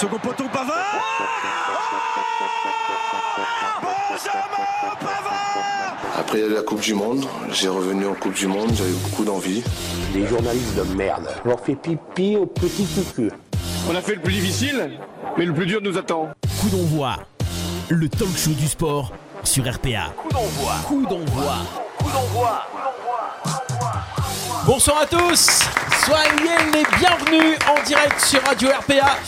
Second poteau, Pavard Benjamin Pavard Après il y a eu la Coupe du Monde, j'ai revenu en Coupe du Monde, j'avais beaucoup d'envie. Les journalistes de merde. On leur fait pipi au petit cucu. On a fait le plus difficile, mais le plus dur nous attend. Coup d'envoi, le talk show du sport sur RPA. Coup d'envoi. Coup d'envoi. Coup d'envoi. Bonsoir à tous, soyez les bienvenus en direct sur Radio RPA.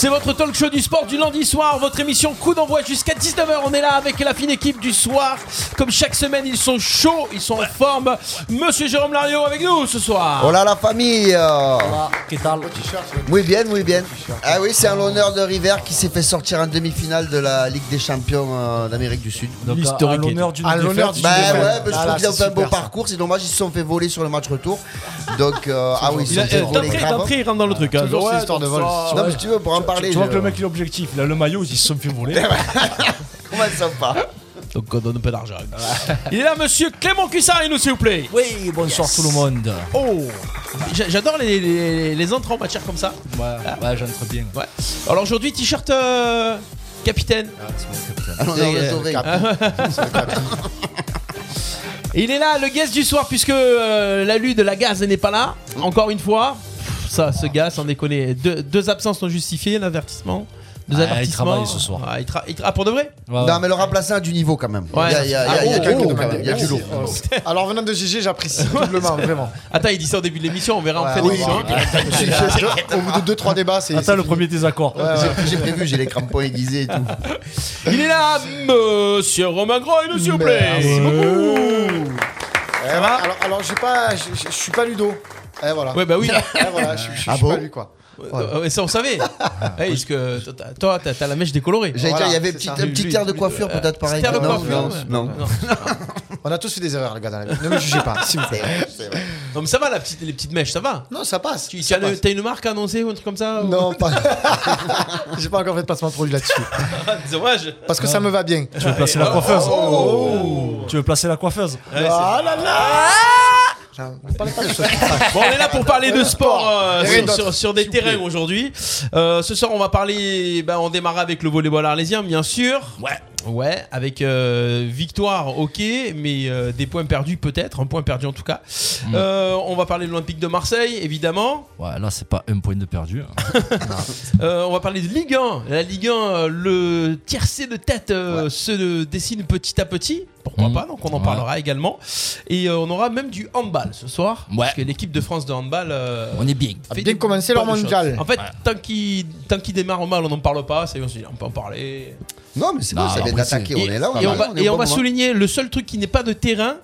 C'est votre talk show du sport du lundi soir, votre émission coup d'envoi jusqu'à 19h. On est là avec la fine équipe du soir. Comme chaque semaine, ils sont chauds, ils sont en forme. Monsieur Jérôme Lario avec nous ce soir. Hola la famille ¿Qué tal? Muy bien, muy bien. Ah oui, c'est en l'honneur de River qui s'est fait sortir en demi-finale de la Ligue des Champions euh, d'Amérique du Sud. Donc, à- l'honneur d'une À l'honneur. Bah ouais, bah, je Voilà, trouve qu'ils ont c'est fait un beau ça. parcours. C'est dommage, ils se sont fait voler sur le match retour. Donc, euh, ah oui, ils se sont fait euh, voler D'entrée, grave. d'entrée, il rentre dans le truc. hein. Toujours Ouais, cette histoire de vol. Non, mais si tu veux, pour en parler. Tu vois je- que le mec il est objectif, il a le maillot, il se fait voler. Comment ça va Donc on donne un peu d'argent. Il est là, monsieur Clément Cussard, nous s'il vous plaît. Oui, bonsoir tout le monde. Oh J'a- J'adore les, les, les entrées en matière comme ça. Ouais, ouais j'entre bien. Ouais. Alors aujourd'hui, t-shirt euh, capitaine. Ah, c'est mon capitaine. Ah, sauvé. Et il est là, le guest du soir, puisque euh, l'alu de la gaz n'est pas là. Encore une fois. Ça, ce gars, sans déconner. Deux, deux absences non justifiées, l'avertissement. Deux Ah, il avertissements. travaille ce soir. Ah, il tra- il tra- ah, pour de vrai Ouais, Non, mais le remplaçant a du niveau quand même. Ouais. Il y a, a- a- Ah, quelques oh, y a du lourd. Alors venant de GG, j'apprécie doublement, vraiment. Attends, il dit ça au début de l'émission, on verra en fin oui, d'émission. Je- Au bout de 2-3 débats, c'est. Attends le premier désaccord. J'ai- J'ai prévu, j'ai les crampons aiguisés et tout. Il est là, monsieur Romain s'il vous plaît. Merci beaucoup. Alors, alors j'ai pas, je je- je suis pas Ludo. Eh voilà. Ouais, bah oui. Eh, voilà, je, je- je Ah suis bon pas lui quoi. Ouais, ça, on savait. Ouais, parce que toi, t'as- la mèche décolorée. J'allais Voilà, dire, il y avait petit- un petit air de coiffure Euh, peut-être pareil. air de Non, coiffure, non, ouais. non. On a tous fait des erreurs, les gars, dans la vie. Ne me jugez pas, s'il vous plaît. Non, mais ça va, la petite, les petites mèches, ça va. Non, ça passe. Tu ça as, une marque à annoncer ou un truc comme ça ou- Non, pas. J'ai pas encore fait de placement de produit là-dessus. Dommage. Parce que ça me va bien. Tu veux placer la coiffeuse Tu veux placer la coiffeuse Ah là là Pas de ça. Bon, on est là pour parler de sport euh, rien sur, d'autre, sur- sur des s'il vous plaît. terrains aujourd'hui. Euh, ce soir, on va parler. Ben, on démarre avec le volleyball arlésien, bien sûr. Ouais. Ouais, avec euh, victoire, ok, mais euh, des points perdus peut-être, un point perdu en tout cas. Euh, on va parler de l'Olympique de Marseille, évidemment. Ouais, là c'est pas un point de perdu. hein. Euh, on va parler de Ligue 1. La Ligue 1, euh, le tiercé de tête euh, se dessine petit à petit. Pourquoi Mhm. pas Donc on en Ouais. parlera également. Et euh, on aura même du handball ce soir. Ouais. Parce que l'équipe de France de handball. euh, On est bien. A fait bien commencé leur mondial. En fait, tant qu'il tant qu'il démarre mal, on n'en parle pas. C'est on se dit, on peut en parler. Non, mais c'est Non, bon, ça vient d'attaquer. On est là, et on va, et on souligner le seul truc qui n'est pas de terrain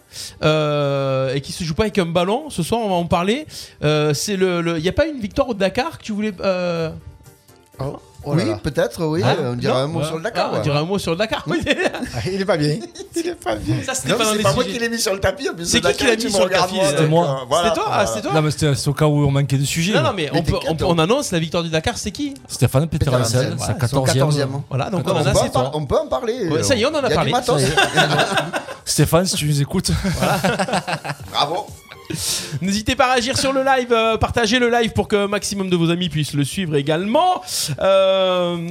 euh, et qui se joue pas avec un ballon. Ce soir, on va en parler. Euh, c'est le. Il n'y a pas une victoire au Dakar que tu voulais. euh, Oh, oh là Oui, là. peut-être, oui. Hein On dirait Non un mot Ouais. sur le Ah, Dakar. on ouais. dirait un mot sur le Dakar. Oui. Ah, Il est pas bien. Il est pas bien. Ça, c'était Non, pas dans c'est les pas moi qui l'ai mis sur le tapis. en plus, C'est qui qui l'a mis sur le tapis, moi, c'était moi. euh, voilà, C'était toi Ah, c'était toi Non mais c'était c'est au cas où on manquait de sujet. Non, non, mais Mais on, peut, on, peut- on- on annonce la victoire du Dakar, c'est qui? Stéphane Petersen, sa ouais, son 14e. 14e. Voilà, donc on On en peut, a, en c'est par- toi. on peut en parler. Ça y est, on en a parlé. Stéphane, si tu nous écoutes. Bravo. N'hésitez pas à réagir sur le live, euh, partagez le live pour que maximum de vos amis puissent le suivre également. Euh,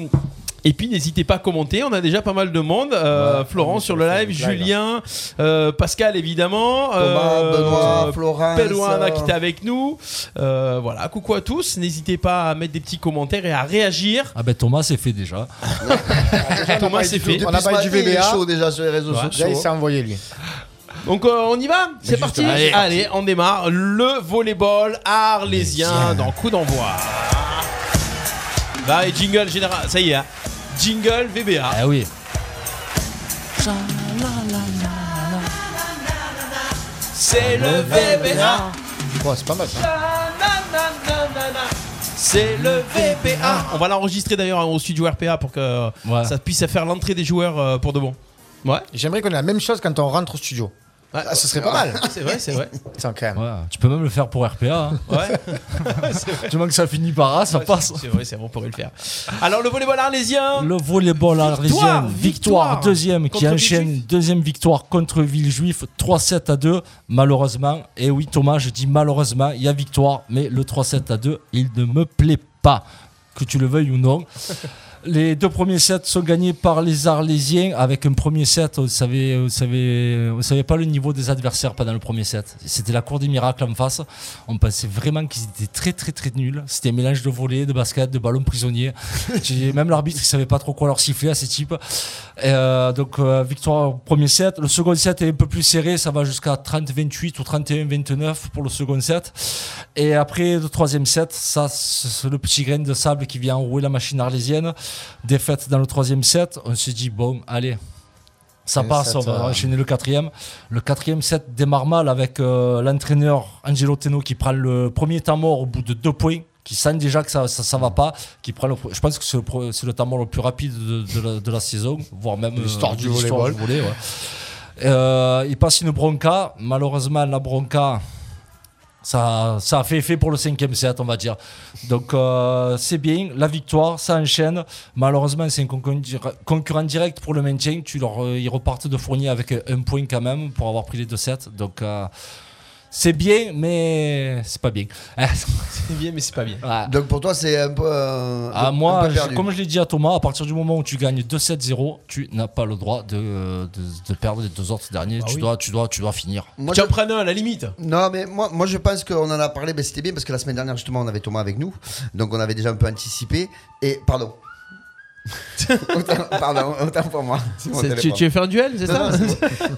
et puis n'hésitez pas à commenter, on a déjà pas mal de monde. Euh, Ouais, Florent sur le live, Julien, euh, Pascal évidemment, Thomas, euh, Benoît, Florence. Pelouana euh, qui était avec nous. Euh, voilà, coucou à tous. N'hésitez pas à mettre des petits commentaires et à réagir. Ah ben Thomas c'est fait déjà. Thomas c'est fait. On a parlé du matin, il est VBA. chaud déjà sur les réseaux Ouais. Déjà, il sociaux. s'est envoyé lui. Donc euh, on y va C'est parti. Allez. Allez. on démarre le volleyball arlésien dans coup d'envoi. Bah et jingle général, ça y est, hein. jingle VBA. Ah oui. C'est le VBA. Bon, c'est pas mal. C'est le VBA. On va l'enregistrer d'ailleurs au studio RPA pour que Ouais. ça puisse faire l'entrée des joueurs euh, pour de bon. Ouais, J'aimerais qu'on ait la même chose quand on rentre au studio. Ouais. Ah, ce serait pas mal. c'est vrai, c'est vrai. Tiens, quand même. Ouais, tu peux même le faire pour RPA. Hein. Ouais, du moment que ça finit par A, ça passe. c'est vrai, c'est vrai, on pourrait le faire. Alors le volleyball arlésien. Le volleyball arlésien, victoire victoire, deuxième qui enchaîne Villejuif. deuxième victoire contre Villejuif, 3-7 à 2, malheureusement. Et oui Thomas, je dis malheureusement, il y a victoire, mais le 3-7 à 2, il ne me plaît pas. que tu le veuilles ou non. Les deux premiers sets sont gagnés par les Arlésiens avec un premier set. On savait, on savait, on savait pas le niveau des adversaires pendant le premier set. C'était la cour des miracles en face. On pensait vraiment qu'ils étaient très très très nuls. C'était un mélange de volets, de basket, de ballons prisonniers. Même l'arbitre il savait pas trop quoi leur siffler à ces types. Et, euh, donc euh, victoire au premier set. Le second set est un peu plus serré. Ça va jusqu'à 30-28 ou 31-29 pour le second set. Et après le troisième set, ça c'est le petit grain de sable qui vient enrouer la machine arlésienne. Défaite dans le troisième set. On s'est dit bon, allez. Ça Et passe, on va euh, enchaîner le quatrième. Le quatrième set démarre mal avec euh, l'entraîneur Angelo Teno qui prend le premier temps mort au bout de deux points, qui sent déjà que ça ça, ça va pas, qui prend le, je pense que c'est le, c'est le temps mort le plus rapide de, de la, de la saison, voire même L'histoire euh, du l'histoire du ouais. Euh, il passe une bronca. Malheureusement, la bronca, ça, a fait effet pour le cinquième set, on va dire. Donc, euh, c'est bien. La victoire, ça enchaîne. Malheureusement, c'est un concurrent direct pour le maintien. Tu leur, euh, ils repartent de Fournier avec un point quand même pour avoir pris les deux sets. Donc, euh, c'est bien, mais c'est pas bien. C'est bien, mais c'est pas bien. Ouais. Donc pour toi, c'est un peu. euh, Ah, un moi, peu je- perdu. comme je l'ai dit à Thomas, à partir du moment où tu gagnes 2-7-0, tu n'as pas le droit de, de, de perdre les deux autres derniers. Bah tu, oui. dois, tu, dois, tu dois finir. Moi, Tu en je- prennes un à la limite. Non, mais moi, moi je pense qu'on en a parlé, ben, c'était bien parce que la semaine dernière, justement, on avait Thomas avec nous. Donc on avait déjà un peu anticipé. Et pardon. autant, pardon, autant pour moi. Tu, tu veux faire un duel, c'est ça non.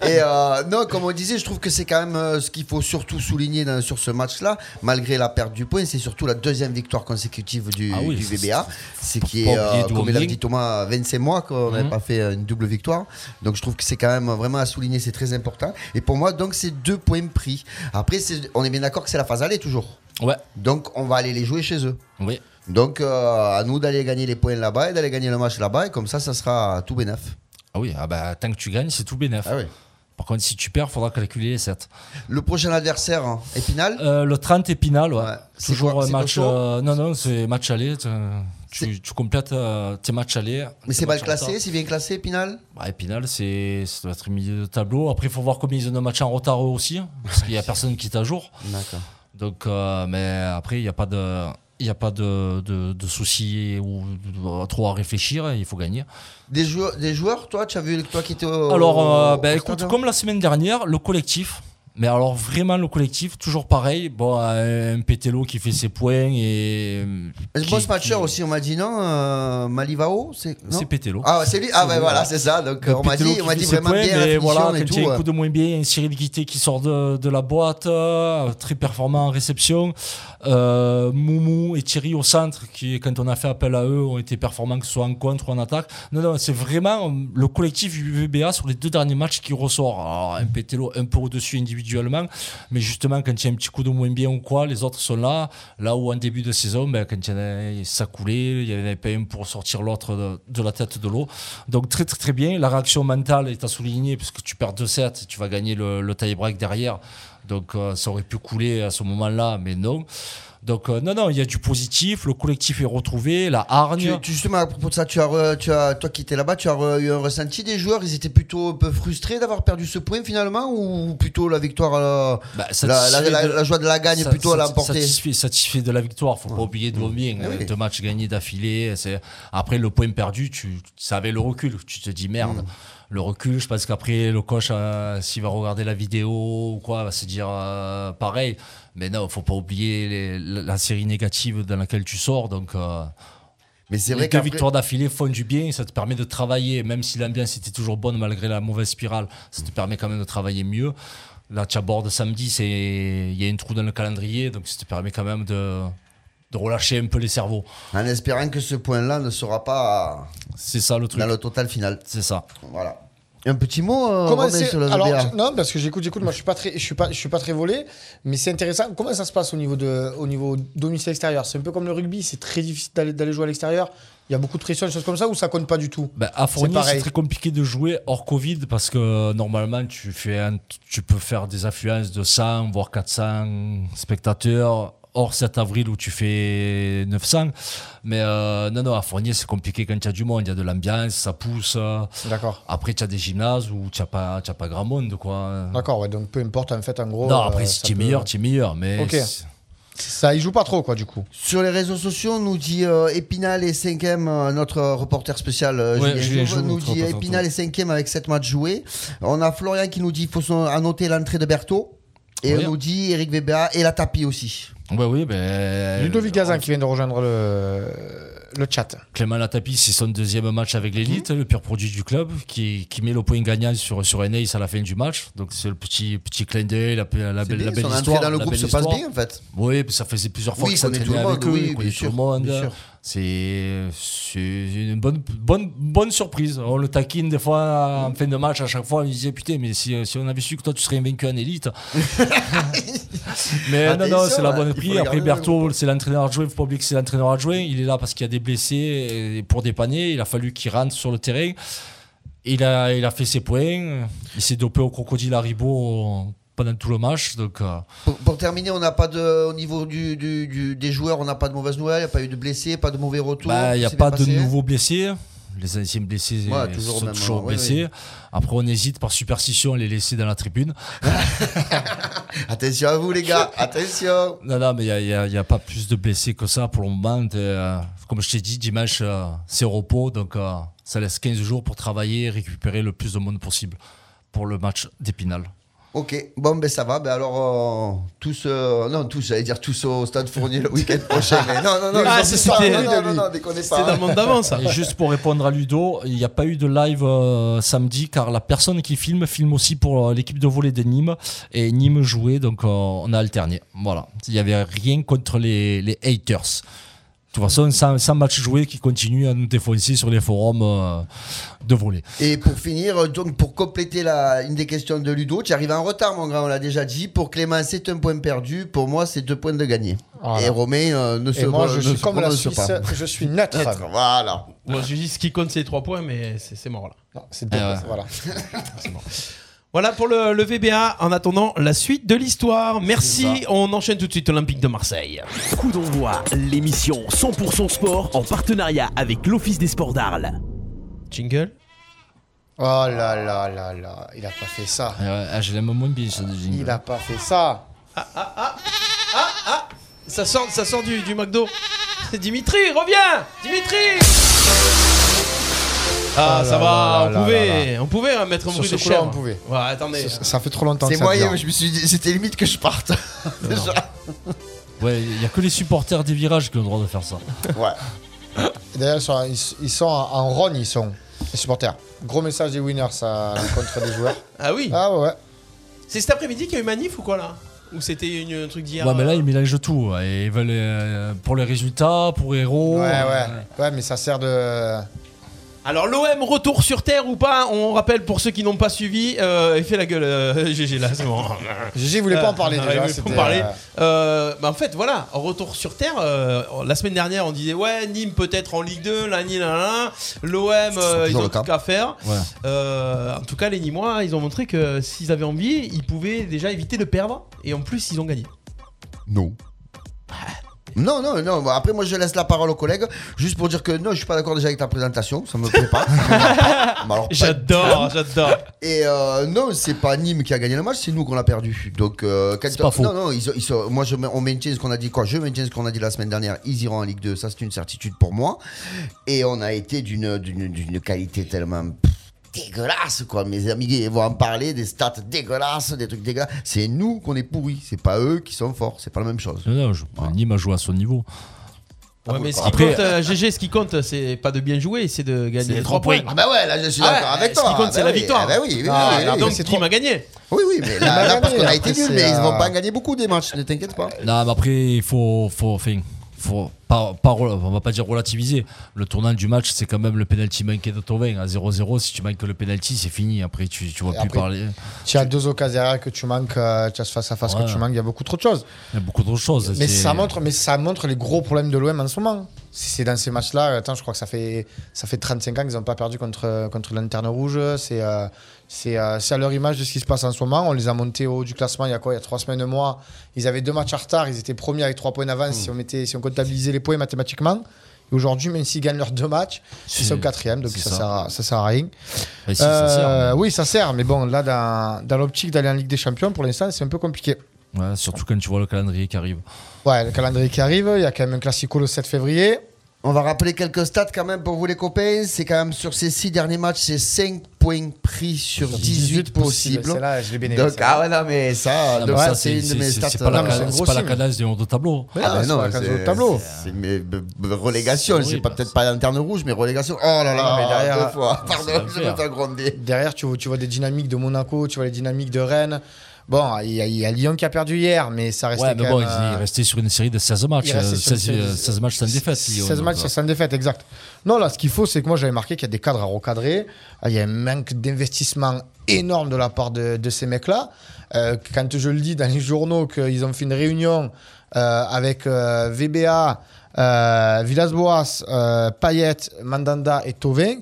Et euh, non, comme on disait, je trouve que c'est quand même euh, ce qu'il faut surtout souligner dans- sur ce match-là, malgré la perte du point, c'est surtout la deuxième victoire consécutive du, Ah oui, du c'est- VBA. C'est qui est, euh, comme on il a vient. dit Thomas, 25 mois qu'on n'avait Mhm. pas fait une double victoire. Donc je trouve que c'est quand même vraiment à souligner, c'est très important. Et pour moi, donc c'est deux points pris. Après, on est bien d'accord que c'est la phase aller toujours. Ouais, Donc on va aller les jouer chez eux. oui. Donc euh, à nous d'aller gagner les points là-bas et d'aller gagner le match là-bas. Et comme ça, ça sera tout bénef. Ah oui, ah bah, tant que tu gagnes, c'est tout bénef. Ah oui. Par contre, si tu perds, il faudra calculer les 7. Le prochain adversaire, hein, Épinal. Euh, le 30 Épinal, ouais. Toujours un? Match. euh, non, non, c'est match aller. tu- complètes euh, tes matchs aller. Mais c'est mal classé, c'est bien classé, Épinal Bah, Épinal, c'est, ça doit être milieu de tableau. Après, il faut voir combien ils ont de matchs en retard eux aussi. hein, Parce qu'il n'y a personne qui est à jour. D'accord. Donc, mais après, il n'y a pas de. Il n'y a pas de, de, de soucis ou de- trop à réfléchir, il faut gagner. Des joueurs, des joueurs, toi, tu as vu, toi qui étais au. Alors, euh, au ben, écoute, hein comme la semaine dernière, le collectif. Mais alors, vraiment, le collectif, toujours pareil. Bon, un Pételo qui fait ses points et. Qui- bon matcher qui- aussi, on m'a dit non euh, Malivao c'est C'est Pételo. Ah, c'est lui Ah, lui, voilà, c'est ça. Donc, Le on m'a dit, on m'a dit vraiment points, bien mais voilà, et tout. un coup de moins bien, un Cyril Guité qui sort de, de la boîte, euh, très performant en réception. Euh, Moumou et Thierry au centre, qui, quand on a fait appel à eux, ont été performants, que ce soit en contre ou en attaque. Non, non, c'est vraiment euh, le collectif du VBA sur les deux derniers matchs qui ressort. Alors, un un peu au-dessus individuellement, mais justement, quand il y a un petit coup de moins bien ou quoi, les autres sont là. Là où en début de saison, ben, quand il y en a, ça coulait, il n'y en avait pas un pour sortir l'autre de, la tête de l'eau. Donc très très très bien. La réaction mentale est à souligner puisque tu perds 2-7 et tu vas gagner le, le tie-break derrière. Donc euh, ça aurait pu couler à ce moment-là, mais non. Donc euh, non, non, il y a du positif, le collectif est retrouvé, la hargne. Tu- justement, à propos de ça, tu as, re- tu as, toi qui étais là-bas, tu as re- eu un ressenti des joueurs? Ils étaient plutôt un peu frustrés d'avoir perdu ce point finalement Ou plutôt la victoire, euh, Bah, la, la, de- joie de la gagne Sa- plutôt à l'emporter? Satisfait, satisfait de la victoire, faut pas oublier de bien. Ah oui. Deux matchs gagnés d'affilée. Après le point perdu, tu ça avait le recul. Tu te dis merde. Mm. Le recul, je pense qu'après le coach, euh, s'il va regarder la vidéo ou quoi, va se dire euh, pareil. Mais non, faut pas oublier les- la, série négative dans laquelle tu sors. Donc euh, Mais c'est vrai qu'après- victoires d'affilée font du bien, ça te permet de travailler, même si l'ambiance était toujours bonne malgré la mauvaise spirale, ça te permet quand même de travailler mieux. Là, tu abordes samedi, il y a un trou dans le calendrier, donc ça te permet quand même de, de relâcher un peu les cerveaux. En espérant que ce point-là ne sera pas C'est ça le truc. dans le total final. C'est ça. Voilà. Un petit mot, euh, Comment sur le alors, non, parce que j'écoute, j'écoute. Moi, je suis pas très, je suis pas, je suis pas très volé, mais c'est intéressant. Comment ça se passe au niveau de, au niveau domicile extérieur C'est un peu comme le rugby. C'est très difficile d'aller, d'aller jouer à l'extérieur. Il y a beaucoup de pression, des choses comme ça, ou ça compte pas du tout? Ben, à Fournier, c'est très compliqué de jouer hors Covid parce que normalement, tu, fais un- tu peux faire des affluences de 100, voire 400 spectateurs. Hors 7 avril où tu fais 900. Mais euh, non, non, à Fournier, c'est compliqué quand il y a du monde. Il y a de l'ambiance, ça pousse. euh. D'accord. Après, tu as des gymnases où tu n'as pas, tu as pas grand monde. Quoi. D'accord, ouais, donc peu importe, en fait, en gros. Non, euh, après, si ça tu es peut- meilleur, tu es meilleur. Mais Ok. c'est- Ça, il joue pas trop, quoi, du coup. Sur les réseaux sociaux, nous dit euh, Épinal est cinquième, euh, notre reporter spécial euh, Ouais, Julien Jouve nous dit. Épinal est cinquième avec 7 matchs joués. On a Florian qui nous dit qu'il faut son- annoter l'entrée de Berthaud. Et Oui. on nous dit Eric Weber et la tapis aussi. Ouais, oui, ben. Ludovic Gazan qui vient de rejoindre le, le chat. Clément Latapi, c'est son deuxième match avec l'élite, le pur produit du club, qui, qui met le point gagnant sur, sur Eneis à la fin du match. Donc c'est le petit, petit clin d'œil, la, la, C'est belle, bien, la belle son entrée histoire. dans le la groupe se passe bien en fait. Oui, ça faisait plusieurs fois Oui, s'entraînait tout le avec eux, oui, il connaît bien tout sûr, le monde. bien sûr. C'est une bonne, bonne, bonne surprise. On le taquine des fois en fin de match, à chaque fois, on lui disait Putain, mais si, si on avait su que toi tu serais invaincu en élite. mais non, non, c'est la bonne prix. Après, Berthaud, c'est l'entraîneur adjoint. Il faut pas oublier que c'est l'entraîneur adjoint. Il est là parce qu'il y a des blessés et pour dépanner. Il a fallu qu'il rentre sur le terrain. Il a, il a fait ses points. Il s'est dopé au crocodile Haribo pendant tout le match. Donc, euh, Pour, pour terminer, on n'a pas de, au niveau du, du- du- des joueurs, on n'a pas de mauvaises nouvelles, il n'y a pas eu de blessés, pas de mauvais retours. Bah, il n'y a pas de nouveaux blessés. Les anciens blessés Ouais, toujours sont toujours ouais, blessés. Après, on hésite par superstition à les laisser dans la tribune. Attention à vous les gars, attention. Non, non, mais il n'y a pas plus de blessés que ça pour le moment. Euh, comme je t'ai dit, dimanche, euh, c'est repos. Donc, euh, ça laisse 15 jours pour travailler et récupérer le plus de monde possible pour le match d'Épinal. Ok, bon ben ça va, ben alors euh, tous, euh, non tous, j'allais dire tous au Stade Fournier le week-end prochain, mais non, non, non, Ah, c'est- pas, c'était- non, non, non, non, déconnez C'était dans pas. le monde d'avant, ça. Et juste pour répondre à Ludo, il n'y a pas eu de live euh, samedi car la personne qui filme filme aussi pour euh, l'équipe de volley de Nîmes et Nîmes jouait donc euh, on a alterné. Voilà, il n'y avait rien contre les, les haters. De toute façon, sans, sans match joué qui continue à nous défoncer sur les forums euh, de volley. Et pour finir, donc pour compléter la, une des questions de Ludo, tu arrives en retard mon grand, on l'a déjà dit. Pour Clément, c'est un point perdu. Pour moi, c'est deux points de gagné. Voilà. Et Romain euh, ne se Et moi, je ne suis se comme la Suisse, pas. je suis neutre. Voilà. Moi, je dis ce qui compte, c'est les 3 points, mais c'est c'est mort là. Non, c'est deux, Ah ouais. voilà. Voilà pour le, le VBA. En attendant la suite de l'histoire. Merci. On enchaîne tout de suite Olympique de Marseille. Coup d'envoi, l'émission 100% sport en partenariat avec l'Office des sports d'Arles. Jingle. Oh là là là là, il a pas fait ça. Ah ah, je l'aime moins bien ce jingle. Il a pas fait ça. Ça sort, ça sort du, du McDo. Dimitri, reviens Dimitri Ah, Ah ça là va, là on là pouvait, là on pouvait hein, mettre un bruit de chèvre. on pouvait. Ouais, attendez. Ça, ça fait trop longtemps C'est que ça moyen, je me suis dit, c'était limite que je parte. Déjà. Ouais, il n'y a que les supporters des virages qui ont le droit de faire ça. Ouais. D'ailleurs, ils sont, ils, ils sont en, rogne, ils sont, les supporters. Gros message des winners à contre des joueurs. Ah oui Ah ouais. C'est cet après-midi qu'il y a eu manif ou quoi là? Ou c'était une- un truc d'hier Ouais, mais là, euh, ils mélangent tout. Et Ils veulent euh, pour les résultats, pour héros. Ouais, euh, ouais. Ouais, mais ça sert de. Alors l'OM retour sur terre ou pas On rappelle pour ceux qui n'ont pas suivi, euh, il fait la gueule euh, GG là, c'est bon. GG voulait pas en parler Euh, déjà. pas en parler. euh, bah en fait, voilà, retour sur terre. euh, la semaine dernière, on disait ouais, Nîmes peut-être en Ligue 2, là, là. L'OM, ils ont tout qu'à faire. Ouais. En tout cas, les Nîmois, ils ont montré que s'ils avaient envie, ils pouvaient déjà éviter de perdre. Et en plus, ils ont gagné. Non. Non, non, non. Après, moi, je laisse la parole aux collègues. Juste pour dire que non, je suis pas d'accord déjà avec ta présentation. Ça me plaît pas. Ça me plaît pas. Mais alors, pas J'adore, j'adore. Et euh, non, c'est pas Nîmes qui a gagné le match, c'est nous qu'on l'a perdu. Donc, euh, quand- pas faux. Non, non, ils, ils sont- moi, je, on maintient ce qu'on a dit. Quoi Je maintiens ce qu'on a dit la semaine dernière. Ils iront en Ligue 2, ça c'est une certitude pour moi. Et on a été d'une qualité tellement pff, dégueulasse, quoi. Mes amis vont en parler, des stats dégueulasses, des trucs dégueulasses. C'est nous qu'on est pourris, c'est pas eux qui sont forts, c'est pas la même chose. Non, non, je- Nîmes a joué à son niveau. Ouais, mais ce qui Après- compte, euh, GG, ce qui compte, c'est pas de bien jouer, c'est de gagner les 3 points. Ah bah ouais, là je suis Ah d'accord ouais, avec ce toi. qui compte, c'est Bah la oui, victoire. ah bah oui, oui, Ah, oui, oui, là, oui. Donc, c'est Nîmes trop- a gagné. Oui, oui, mais là, parce qu'on a été nuls, mais ils vont euh, pas gagner beaucoup des matchs, ne t'inquiète pas. Non, mais après, il faut, faut, faut pas, pas, on va pas dire relativiser. Le tournant du match, c'est quand même le penalty manqué de Tovin à 0-0. Si tu manques le penalty, c'est fini. Après, tu, tu vois Et plus après- parler. Tu as deux occasions derrière que tu manques, euh, tu as ce face à face Ouais. que tu manques, il y a beaucoup trop de choses. Il y a beaucoup d'autres choses. Mais ça montre, mais ça montre les gros problèmes de l'OM en ce moment. Si c'est dans ces matchs-là, attends, je crois que ça fait, ça fait 35 ans qu'ils n'ont pas perdu contre, contre l'Interne Rouge. C'est euh, c'est euh, à leur image de ce qui se passe en ce moment. On les a montés au haut du classement il y a quoi? Il y a trois semaines, un mois. Ils avaient deux matchs en retard. Ils étaient premiers avec trois points d'avance si, on mettait, si on comptabilisait les points mathématiquement. Et aujourd'hui, même s'ils gagnent leurs deux matchs, ils C'est- sont quatrième, donc ça, ça. Sert à, ça sert à rien. Si, ça sert, Euh, mais- oui, ça sert, mais bon, là, dans, dans l'optique d'aller en Ligue des Champions, pour l'instant, c'est un peu compliqué. Ouais, surtout quand tu vois le calendrier qui arrive. Ouais, le calendrier qui arrive, il y a quand même un classico le 7 février. On va rappeler quelques stats quand même pour vous les copains. C'est quand même sur ces six derniers matchs, c'est 5 points pris sur 18 possibles. Celle-là, je l'ai bien aimé, Donc, celle-là. ah ouais, non, mais ça, ça, c'est une de mes stats. c'est pas, la, euh, mais c'est c'est gros pas la signe. cadence du haut de tableau. Ah, non, c'est non, case au tableau. C'est relégations, C'est pas peut-être pas lanterne rouge, mais relégation. Oh là là, Non, mais derrière- deux fois. Pardon, je vais. Derrière, tu vois, tu vois des dynamiques de Monaco, tu vois les dynamiques de Rennes. Bon, il y, a- il y a Lyon qui a perdu hier, mais ça restait Ouais, mais quand bon, même, il euh, est resté sur une série de 16 matchs. il restait euh, sur une 16, série de- euh, 16 matchs sans défaite. Lyon, 16 matchs donc, sans défaite, exact. Non, là, ce qu'il faut, c'est que moi, j'avais marqué qu'il y a des cadres à recadrer. Il y a un manque d'investissement énorme de la part de, de ces mecs-là. Euh, quand je le dis dans les journaux qu'ils ont fait une réunion euh, avec euh, VBA, euh, Villas-Boas, euh, Payet, Mandanda et Tovin,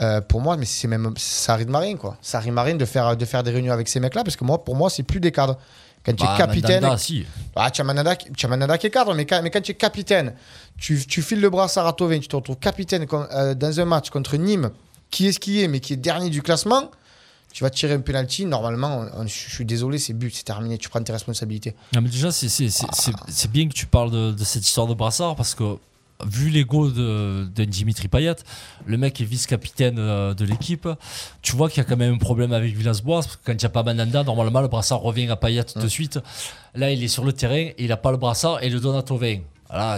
euh, pour moi, mais c'est même ça rime marine quoi. Ça rime de faire de faire des réunions avec ces mecs-là parce que moi, pour moi, c'est plus des cadres. Quand tu es Bah, capitaine, Mandanda, si. ah, qui- est cadre, mais quand, mais quand tu es capitaine, tu, tu files le brassard à Tovin, tu te retrouves capitaine euh, dans un match contre Nîmes, qui est ce qui est, mais qui est dernier du classement, tu vas tirer un penalty. Normalement, on- on- je suis désolé, c'est but, c'est terminé, tu prends tes responsabilités. Non, mais déjà, c'est- c'est bien que tu parles de, de cette histoire de brassard parce que, vu l'ego de, de Dimitri Payet, le mec est vice-capitaine euh, de l'équipe, tu vois qu'il y a quand même un problème avec Villas-Boas parce que quand il n'y a pas Mandanda, normalement, le brassard revient à Payet de suite. Là, il est sur le terrain et il n'a pas le brassard et il le donne à Tovin.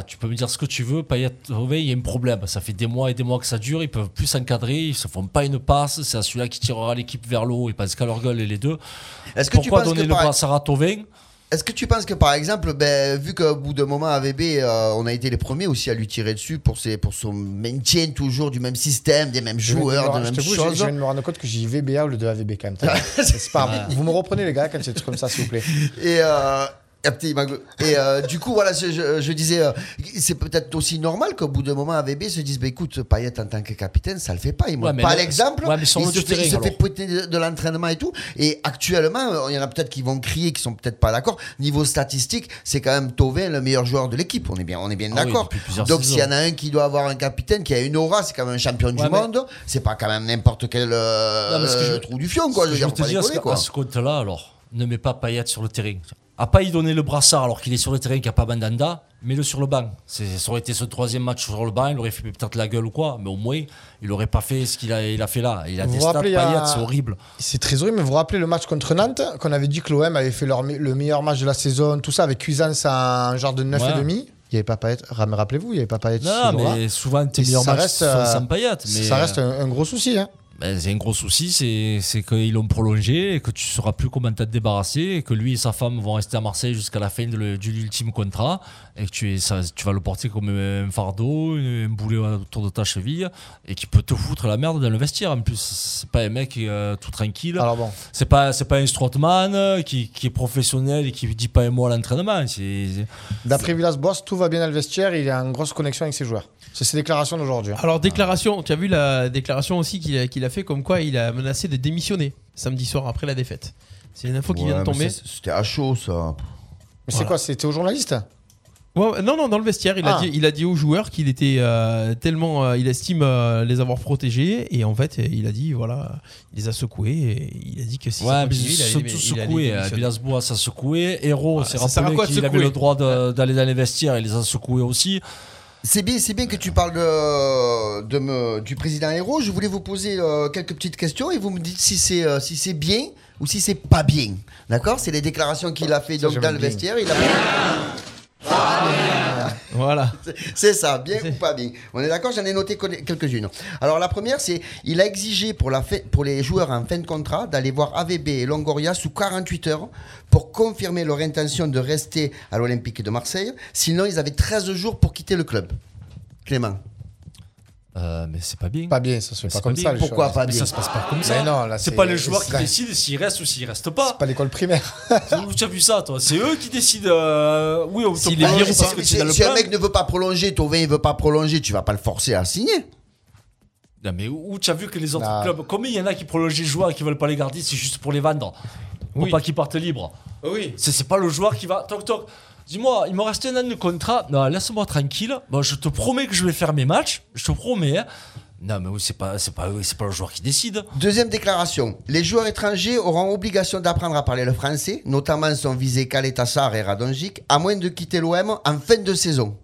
Tu peux me dire ce que tu veux, Payet, Tovin, il y a un problème. Ça fait des mois et des mois que ça dure, ils peuvent plus s'encadrer, ils se font pas une passe, c'est à celui-là qui tirera l'équipe vers le haut, ils passent qu'à leur gueule et les deux. Est-ce que tu Pourquoi donner que le par- brassard à Tovin Est-ce que tu penses que par exemple, ben, vu qu'au bout d'un moment à VB, euh, on a été les premiers aussi à lui tirer dessus pour, ses, pour son maintien toujours du même système, des mêmes joueurs, des mêmes choses je viens de me rendre compte que j'ai VBA au lieu de AVB quand même. c'est pas. Vous me reprenez les gars quand c'est comme ça, s'il vous plaît. Et, euh, un petit mago- et euh, du coup, voilà, je, je- je disais, euh, c'est peut-être aussi normal qu'au bout d'un moment, AVB se dise, bah, écoute, Payet en tant que capitaine, ça le fait pas. Il montre Ouais, mais pas le- l'exemple. ouais, mais sur il le se, fait, terrain, il se fait alors. pointer de, de l'entraînement et tout. Et actuellement, euh, il y en a peut-être qui vont crier, qui sont peut-être pas d'accord. Niveau statistique, c'est quand même Tovin le meilleur joueur de l'équipe. On est bien, on est bien Ah oui, d'accord. depuis plusieurs Donc, s'il y en saisons. a un qui doit avoir un capitaine qui a une aura, c'est quand même un champion du Ouais, mais- monde. C'est pas quand même n'importe quel euh, Non, mais ce que je- trou du fion, quoi. Je veux dire, faut pas déconner, quoi. qu'à ce compte-là, alors, ne mets pas Payet sur le terrain. À pas y donner le brassard alors qu'il est sur le terrain, qu'il n'y a pas Bandanda, mets-le sur le banc. C'est- Ça aurait été ce troisième match sur le banc, il aurait fait peut-être la gueule ou quoi, mais au moins, il n'aurait pas fait ce qu'il a, il a fait là. Il a Vous des vous stats, c'est horrible. C'est très horrible, mais vous vous rappelez le match contre Nantes, qu'on avait dit que l'OM avait fait leur le meilleur match de la saison, tout ça, avec Cuisance à un genre de 9,5 Ouais. Il n'y avait pas Payet, Ra- rappelez-vous, il n'y avait pas Payet Non, mais souvent, tes Et meilleurs ça matchs reste, sont euh, sans Payet. Mais ça reste un, un gros souci. Hein. Ben, c'est un gros souci, c'est qu'ils l'ont prolongé et que tu ne sauras plus comment t'en débarrasser et que lui et sa femme vont rester à Marseille jusqu'à la fin de l'ultime contrat et que tu, es, ça, tu vas le porter comme un fardeau, un boulet autour de ta cheville et qui peut te foutre la merde dans le vestiaire en plus. C'est pas un mec euh, tout tranquille. Alors bon, C'est pas, c'est pas un Strootman euh, qui, qui est professionnel et qui dit pas un mot à l'entraînement. D'après Villas-Boas, tout va bien dans le vestiaire, il est en grosse connexion avec ses joueurs. C'est ses déclarations d'aujourd'hui. hein. Alors déclaration, tu as vu la déclaration aussi qu'il a, qu'il a fait comme quoi il a menacé de démissionner samedi soir après la défaite. C'est une info qui vient de tomber. C'était à chaud, ça. Mais c'est quoi C'était aux journalistes? Ouais, non, non, dans le vestiaire, il, a, Ah. dit, il a dit aux joueurs qu'il était euh, tellement. euh, il estime euh, les avoir protégés. Et en fait, il a dit, voilà, il les a secoués. Et il a dit que si ça Ouais, mais continuait, ils il se allait- sont il tous allait secoués. démissionner. Villas-Boas a secoué. Héros s'est ça sert à rappelé de qu'il avait secouer le droit de- d'aller dans les vestiaires. Il les a secoués aussi. C'est bien, c'est bien que tu parles de, de me- du président Héros. Je voulais vous poser euh, quelques petites questions et vous me dites si c'est euh, si c'est bien ou si c'est pas bien. D'accord? C'est les déclarations qu'il a fait donc j'aime dans le bien. vestiaire. Il a... Voilà. C'est ça, bien ou pas bien. On est d'accord, j'en ai noté que- quelques-unes. Alors la première, c'est il a exigé pour, la pour les joueurs en fin de contrat d'aller voir AVB et Longoria sous 48 heures pour confirmer leur intention de rester à l'Olympique de Marseille. Sinon, ils avaient 13 jours pour quitter le club. Clément. Euh, mais c'est pas bien. Pas bien, ça se fait pas c'est comme pas ça. les Pourquoi choses. pas? Mais bien ça se passe pas comme Mais ça. non, là, c'est c'est- pas les joueurs qui c'est- décident s'ils restent ou s'ils restent C'est pas. pas l'école primaire. Où tu as vu ça, toi? C'est eux qui décident. euh, oui, on te ou parce pas. que Si, tu si un mec ne veut pas prolonger, Tovin ne veut pas prolonger, tu vas pas le forcer à signer. Non, mais où tu as vu que les autres Non. clubs. Combien il y en a qui prolongent les joueurs et qui veulent pas les garder C'est juste pour les vendre. Pour Oui. pas qu'ils partent libres. Oui. C'est c'est pas le joueur qui va. Toc toc. Dis-moi, il me reste un an de contrat. Non, laisse-moi tranquille. Bon, je te promets que je vais faire mes matchs. Je te promets. hein. Non, mais c'est pas, c'est pas, c'est pas le joueur qui décide. Deuxième déclaration. Les joueurs étrangers auront obligation d'apprendre à parler le français, notamment sont visés Kaletassar et Radonjic, à moins de quitter l'OM en fin de saison.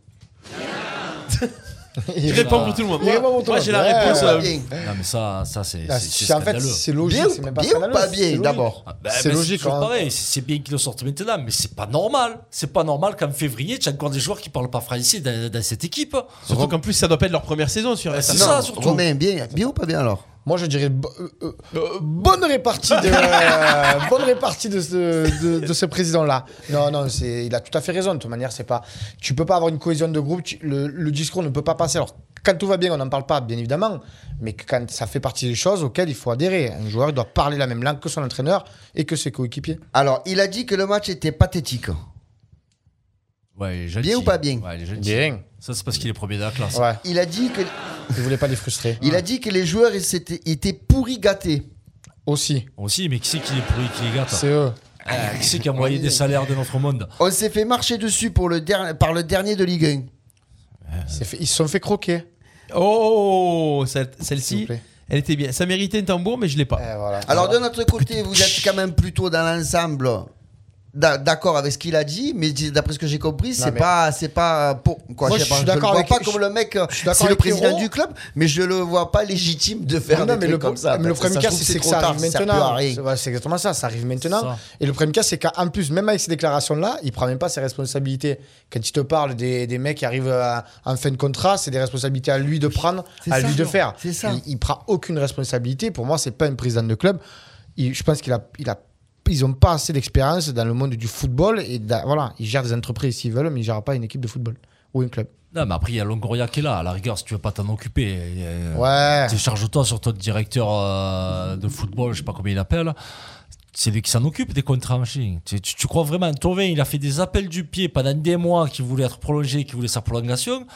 Il répond pour tout le monde. Moi, j'ai la Ouais, réponse. ouais, euh, Bien, Non, mais ça, ça c'est, Ah, c'est, c'est c'est- en fait, c'est logique. bien, c'est même pas bien ou pas c'est bien logique. d'abord Ah, ben, C'est logique, hein. pareil. C'est c'est bien qu'ils le sortent maintenant, mais c'est pas normal. C'est pas normal qu'en février, tu as encore des joueurs qui parlent pas français dans, dans cette équipe. Surtout qu'en plus, ça doit pas être leur première saison sur c'est RSA. ça, surtout. Romain, bien, bien ou pas bien alors Moi, je dirais bo- euh, euh, bonne répartie de euh, bonne répartie de ce, de, de ce président-là. Non, non, c'est il a tout à fait raison. De toute manière, c'est pas tu peux pas avoir une cohésion de groupe. tu- le, le discours ne peut pas passer. Alors, quand tout va bien, on n'en parle pas, bien évidemment. Mais quand ça fait partie des choses auxquelles il faut adhérer. Un joueur doit parler la même langue que son entraîneur et que ses coéquipiers. Alors, il a dit que le match était pathétique. Ouais, il est gentil. Bien ou pas bien Ouais, il est gentil. Ça, c'est parce qu'il est premier de la classe. Ouais. Il a dit que, Il voulait pas les frustrer. il a dit que les joueurs ils étaient pourris gâtés. Aussi. Aussi, mais qui c'est qui est pourri, qui est gâte C'est eux. Ah, Qui c'est qui a envoyé des salaires de notre monde On s'est fait marcher dessus pour le der- par le dernier de Ligue 1. C'est fait- ils se sont fait croquer. Oh, celle- S'il celle-ci, vous plaît. elle était bien. Ça méritait un tambour, mais je l'ai pas. Eh, voilà. Alors de notre côté, vous êtes quand même plutôt dans l'ensemble d'accord avec ce qu'il a dit, mais d'après ce que j'ai compris, c'est pas, c'est pas pour quoi. Moi, je pas, suis d'accord vois avec- pas comme le mec, euh, c'est le président du club, mais je le vois pas légitime de faire non, des mais trucs le, comme ça. mais le problème cas, c'est que ça tard, arrive maintenant. C'est exactement ça, ça arrive maintenant. Ça. Et le problème cas, c'est qu'en plus, même avec ces déclarations-là, il prend même pas ses responsabilités. Quand il te parle des, des mecs qui arrivent à- en fin de contrat, c'est des responsabilités à lui de prendre, à ça. lui de faire. C'est ça. Il, il prend aucune responsabilité. Pour moi, c'est pas un président de club. Il- je pense qu'il a, il a, ils ont pas assez d'expérience dans le monde du football et da- voilà, ils gèrent des entreprises s'ils veulent, mais ils gèrent pas une équipe de football ou un club. Non, mais après, il y a Longoria qui est là. À la rigueur, si tu veux pas t'en occuper, Ouais. charge-toi sur ton directeur euh, de football, je sais pas comment il appelle. C'est lui qui s'en occupe des contrats, machin. Tu, tu- tu crois vraiment, Tovin, il a fait des appels du pied pendant des mois qui voulait être prolongé, qui voulait sa prolongation.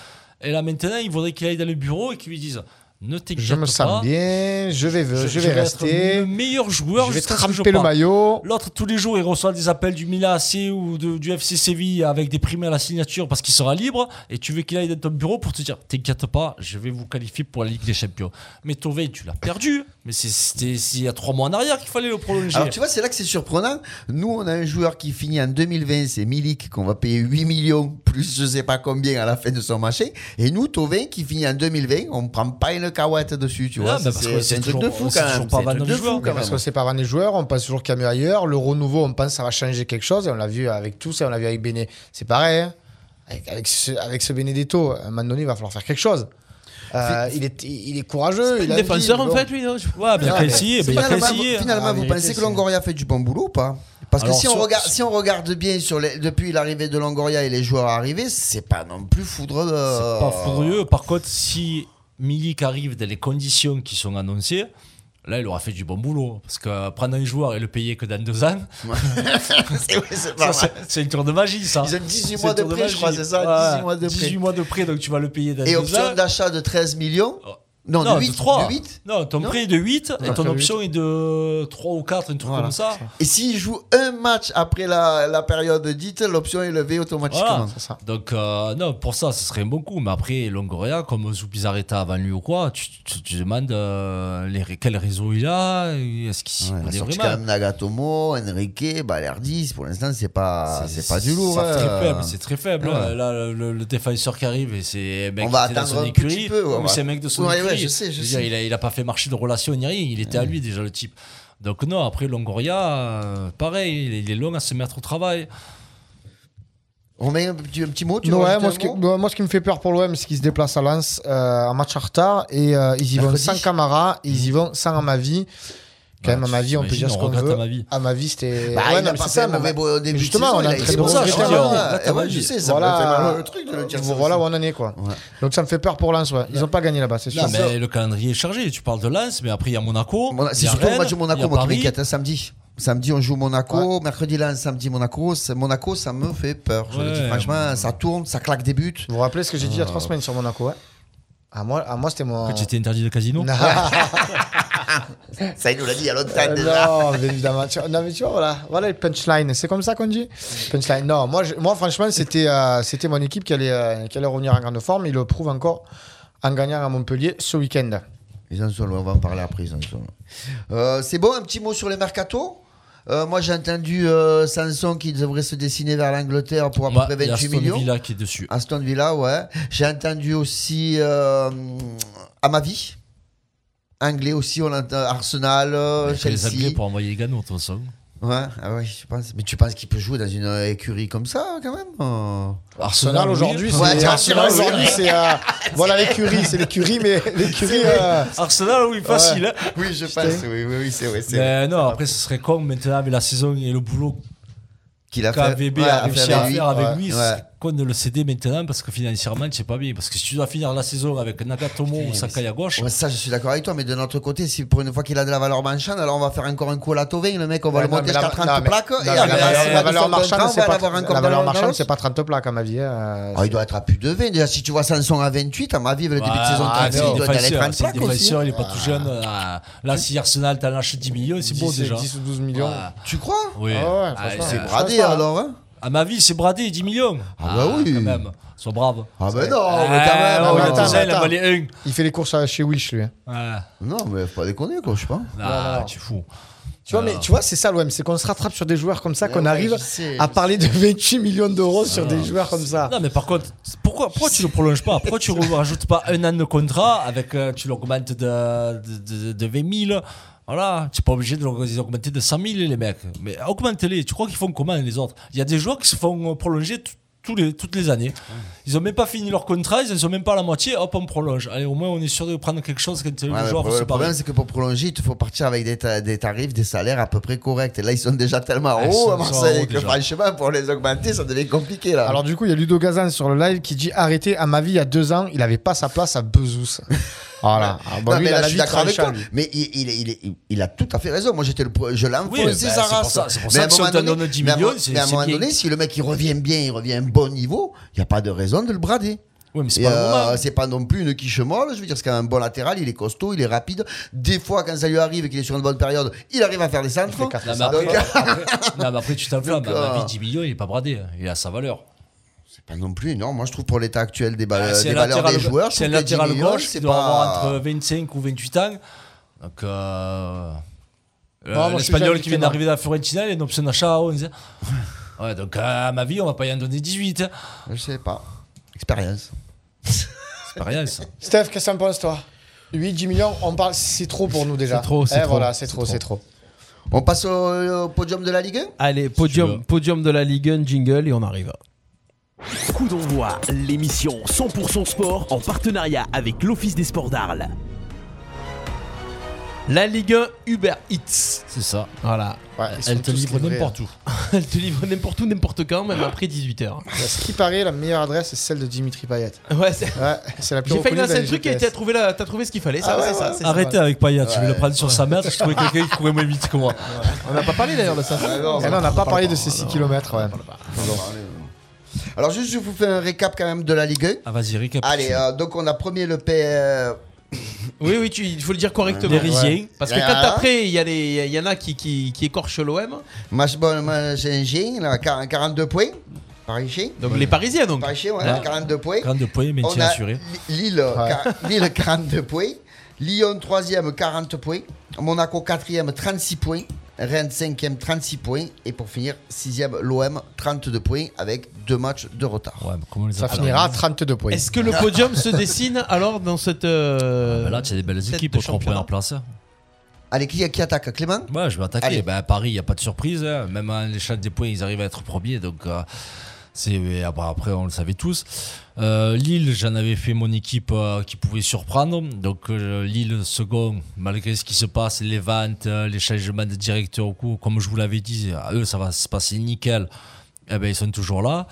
Et là, maintenant, il voudrait qu'il aille dans le bureau et qu'il lui dise Ne t'inquiète Je me pas. sens bien, je vais, je, vais être rester. le meilleur joueur Je vais tremper le maillot. L'autre, tous les jours, il reçoit des appels du Milan AC ou de- du FC Séville avec des primes à la signature parce qu'il sera libre. Et tu veux qu'il aille dans ton bureau pour te dire T'inquiète pas, je vais vous qualifier pour la Ligue des Champions. Mais Tové, tu l'as perdu. Mais c'était il y a trois mois en arrière qu'il fallait le prolonger. Alors tu vois, c'est là que c'est surprenant. Nous, on a un joueur qui finit en 2020, c'est Milik, qu'on va payer 8 millions, plus je sais pas combien à la fin de son marché. Et nous, Tovin, qui finit en 2020, on prend pas une cahuète dessus, tu Ah, vois. bah, C'est- un truc de fou quand même. pas C'est un truc de fou quand Parce que c'est pas vendre les joueurs, on pense toujours qu'il y a mieux ailleurs. Le renouveau, on pense que ça va changer quelque chose. Et on l'a vu avec tout ça, on l'a vu avec Béné. C'est pareil. hein. Avec, avec ce, avec ce Benedetto, à un moment donné, il va falloir faire quelque chose. Euh, il, est, il est courageux. il a défenseur, en fait, lui, non Ouais, y a qu'à Finalement, vous, finalement, Ah, pensez que Longoria fait du bon boulot ou pas? Parce que si, on regarde, si on regarde bien sur les, depuis l'arrivée de Longoria et les joueurs arrivés, c'est pas non plus foudre de. C'est pas furieux. Par contre, si Milik arrive dans les conditions qui sont annoncées, là, il aura fait du bon boulot. Parce que prendre un joueur et le payer que dans deux ans, C'est une tour de magie, ça. Ils ont 18 C'est mois de prêt, je crois, c'est ça Ouais, 18 mois de prêt. 18 mois de prêt, donc tu vas le payer dans Et deux option ans. d'achat de 13 millions Non, Non, de 8, 3. de 8. Non, ton Non prêt est de 8 et ton option est de 3 ou 4, un truc Voilà, comme ça. Et s'il joue un match après la, la période dite, l'option est levée automatiquement. Voilà. Ça. Donc, euh, non, pour ça, ce serait un bon coup. Mais après, Longoria, comme Zubizarreta avant lui ou quoi, tu, tu, tu demandes euh, les, quel réseau il a, est-ce qu'il s'y Ouais, sorti vraiment quand même Nagatomo, Enrique, Balerdi. Pour l'instant, c'est pas, c'est pas du lourd. C'est hein. très faible, c'est très faible. Ouais. Là, le, le- défenseur qui arrive, et c'est un mec On va attendre son un écurie. petit peu, ouais, va- c'est un mec de son écurie. Ouais, je sais, je veux dire, sais. il, a, il a pas fait marcher de relation ni rien. Il était à lui déjà, le type. Donc, non, après, Longoria, euh, pareil, il est, il est long à se mettre au travail. On met un petit, un petit mot, tu Non, veux ouais, rajouter moi, un ce qui, mot moi, ce qui me fait peur pour l'OM, c'est qu'ils se déplacent à Lens euh, en match en retard et euh, ils y vont sans Camara, et ils y vont sans Amavi. Quand Bah, même, Amavi, on peut dire ce on qu'on veut. Amavi. Amavi, c'était. Bah, Ouais, il a pas ça, mauvais beau début de justement, saison, on a de bon, je ouais, ouais, sais, ça Voilà, me fait mal le truc de le dire. ça Voilà où on en est, quoi. Donc ça me fait peur pour Lens, ouais. Ils ont pas gagné là-bas, c'est sûr. Mais le calendrier est chargé. Tu parles de Lens, mais après, il y a Monaco. C'est surtout le match de Monaco moi, qui m'inquiète, hein, samedi. Samedi, on joue Monaco. Mercredi, Lens. Samedi, Monaco. C'est- Monaco, ça me fait peur. Je le dis Ouais, franchement, ça tourne, ça claque des buts. Vous vous rappelez ce que j'ai dit il y a trois semaines sur Monaco, à moi, à moi c'était mon. Que tu étais interdit de casino Non, Ça, il nous l'a dit il y a longtemps Euh, déjà. non, mais évidemment. Tu, non, mais tu vois, voilà, voilà les punchlines. C'est comme ça qu'on dit? Punchline. Non, moi, je- moi franchement, c'était euh, c'était mon équipe qui allait, euh, qui allait revenir en grande forme. Il le prouve encore en gagnant à Montpellier ce week-end. Ils en sont loin, on va en parler après. ils en sont loin. Euh, c'est bon, un petit mot sur les mercato? Euh, moi, j'ai entendu euh, Sanson qui devrait se dessiner vers l'Angleterre pour à peu près il y a 28 Aston millions. Villa qui est dessus. Aston Villa, ouais. J'ai entendu aussi euh, ma vie. Anglais aussi, on entend Arsenal, euh, Il fait les Anglais Chelsea. pour envoyer Gano, de toute façon. Ouais, ah ouais, je pense. Mais tu penses qu'il peut jouer dans une euh, écurie comme ça, quand même euh Arsenal aujourd'hui, c'est Ouais, Arsenal aujourd'hui, c'est euh, voilà l'écurie, c'est l'écurie, mais l'écurie. euh, Arsenal, oui, facile. hein. Oui, je pense, oui, oui, oui, c'est vrai. Mais non, après, ce serait con maintenant avec la saison et le boulot Qu'il a fait. ouais, a réussi à faire avec Ouais, lui. Con de le céder maintenant parce que financièrement, c'est pas bien. Parce que si tu dois finir la saison avec Nagatomo ou Sakai à gauche, Ouais, ça, je suis d'accord avec toi, mais de notre côté, si pour une fois qu'il a de la valeur marchande, alors on va faire encore un coup à la Tovin, le mec, on va Ouais, le non, monter jusqu'à 30 non, mais- plaques. non, et la- la- la- valeur marchande, c'est pas pas 30 plaques à ma vie. euh, Ah, il doit être à plus de 20. Déjà, si tu vois Sanson à 28, à ma vie, le début de Ah, saison, ah, il doit être à les défenseur, 30 c'est plaques il est pas tout jeune. Ah, Là, si Arsenal t'en lâche 10 millions, c'est beau 10, déjà. 10 ou 12 millions. Ouais. Tu crois? Oui. Ah Ah, c'est euh, bradé alors, hein À ma vie, c'est bradé 10 millions. Ah bah oui. Quand même. Sois brave. Ah ben non, Ah, mais quand même. oh, ah, il a non. attends, déjà, il a attends. Il fait les courses à- chez Wish, lui. hein. Ouais. Non, mais faut pas déconner, quoi, je sais pas. Ah, non. tu fous. Tu vois, mais tu vois, c'est ça l'OM, c'est qu'on se rattrape sur des joueurs comme ça, qu'on ouais, arrive je sais, à je parler de 28 millions d'euros sur des joueurs comme ça. Non, mais par contre, c'est- pourquoi, pourquoi tu le prolonges pas? Pourquoi tu ne rajoutes pas un an de contrat avec, euh, tu l'augmentes de, de, de, de 20 000 Voilà, tu n'es pas obligé de les augmenter de 100 000 les mecs. Mais augmente-les. Tu crois qu'ils font comment les autres? Il y a des joueurs qui se font euh, prolonger t- tous les, toutes les années. Ils n'ont même pas fini leur contrat, ils ne sont même pas à la moitié, hop, on prolonge. Allez, au moins on est sûr de prendre quelque chose quand Ouais, le joueur le se problème, c'est que pour prolonger, il te faut partir avec des, ta- des tarifs, des salaires à peu près corrects. Et là, ils sont déjà tellement Ouais, hauts à Marseille que franchement, pour les augmenter, ça devient compliqué là. Alors du coup, il y a Ludo Gazan sur le live qui dit arrêtez, à ma vie, il y a deux ans, il avait pas sa place à Bezous. Voilà. Ah, bon, Non, lui, mais il a là, la je suis d'accord avec toi. Mais il, il, il, il- il a tout à fait raison. Moi, j'étais le, je l'ai Oui, enfoncé bah, sa c'est pour ça- c'est pour Mais ça que si on donne donné- 10 mais à un millions, mais à un moment bien. donné, si le mec il revient bien, il revient à un bon niveau, il n'y a pas de raison de le brader. Oui, mais c'est pas euh, c'est pas non plus une quiche molle. Je veux dire, c'est quand même un bon latéral. Il est costaud, il est rapide. Des fois, quand ça lui arrive et qu'il est sur une bonne période, il arrive à faire des centres. Non, mais après, Donc, après- non, mais après, tu t'enflammes. Donc, À ma euh, vie, 10 millions, il n'est pas bradé. Il a sa valeur. C'est pas non plus énorme. Moi, je trouve pour l'état actuel des, ba- Ah, c'est des un valeurs latéral, des joueurs, c'est un trouve que 10 latéral millions, gauche qui c'est doit pas. avoir entre 25 ou 28 ans. Donc, euh, euh, l'espagnol qui vient d'arriver à la Fiorentina, il a une option d'achat à 11. Ouais, donc à ma vie, on va pas y en donner 18. hein. Je sais pas. Expérience. C'est pas rien ça. Steph, qu'est-ce que t'en penses, toi? 8, 10 millions, on parle, c'est trop pour nous déjà. C'est trop, c'est Eh, trop. Voilà, c'est C'est trop, trop. c'est trop. On passe au, au podium de la Ligue 1 Allez, podium, podium de la Ligue 1, jingle et on arrive. Coup d'envoi, l'émission 100% sport en partenariat avec l'Office des sports d'Arles. La Ligue 1 Uber Eats. C'est ça. Voilà. Ouais, Elle te livre n'importe où. Elle te livre n'importe où, n'importe quand, même après 18h. Ce qui paraît, la meilleure adresse, c'est celle de Dimitri Payet. Ouais, c'est- Ouais, c'est la plus J'ai failli lancer un truc et t'as trouvé, la- t'as trouvé ce qu'il fallait. Ça, Ah ouais, ça, ouais. c'est ça. Arrêtez avec Payet, tu veux le prendre sur sa mètre. Je trouvais quelqu'un qui courait moins vite que moi. On n'a pas parlé d'ailleurs de ça. Eh non, on n'a pas parlé de ces 6 km. Ouais. Alors, juste, je vous fais un récap quand même de la Ligue 1. Ah, vas-y, récapitule. Allez, euh, donc on a premier le P. euh, Oui, oui, tu- il faut le dire correctement. Les Risiens. Parce que Ouais. quand après, il y, a les- il y en a qui, qui, qui écorchent l'OM. Match bon, là, 40 42 points. Paris-Chien. Donc les Parisiens, donc. Paris-Chien, ouais, Ouais. 42 points. 42 points, On maintien a assuré. Li- Lille, quar- Lille 42 points. Lyon 3e 40 points. Monaco 4e 36 points. Rennes 5e 36 points. Et pour finir, 6e l'OM 32 points avec deux matchs de retard. Ouais, mais comment les Ça finira à 32 points. Est-ce que le podium se dessine alors dans cette. euh, Bah Là, tu as des belles tête équipes de aux trois championnat premières places. Allez, qui, qui attaque Clément? Ouais, je vais attaquer. Allez. Ben, à Paris, il n'y a pas de surprise. hein. Même à l'échelle des points, ils arrivent à être premiers. Donc, euh, c'est, et après, après, on le savait tous. Euh, Lille, j'en avais fait mon équipe euh, qui pouvait surprendre. Donc, euh, Lille, second, malgré ce qui se passe, les ventes, les changements de directeur au coup, comme je vous l'avais dit, à eux, ça va se passer nickel. Eh ben, ils sont toujours là.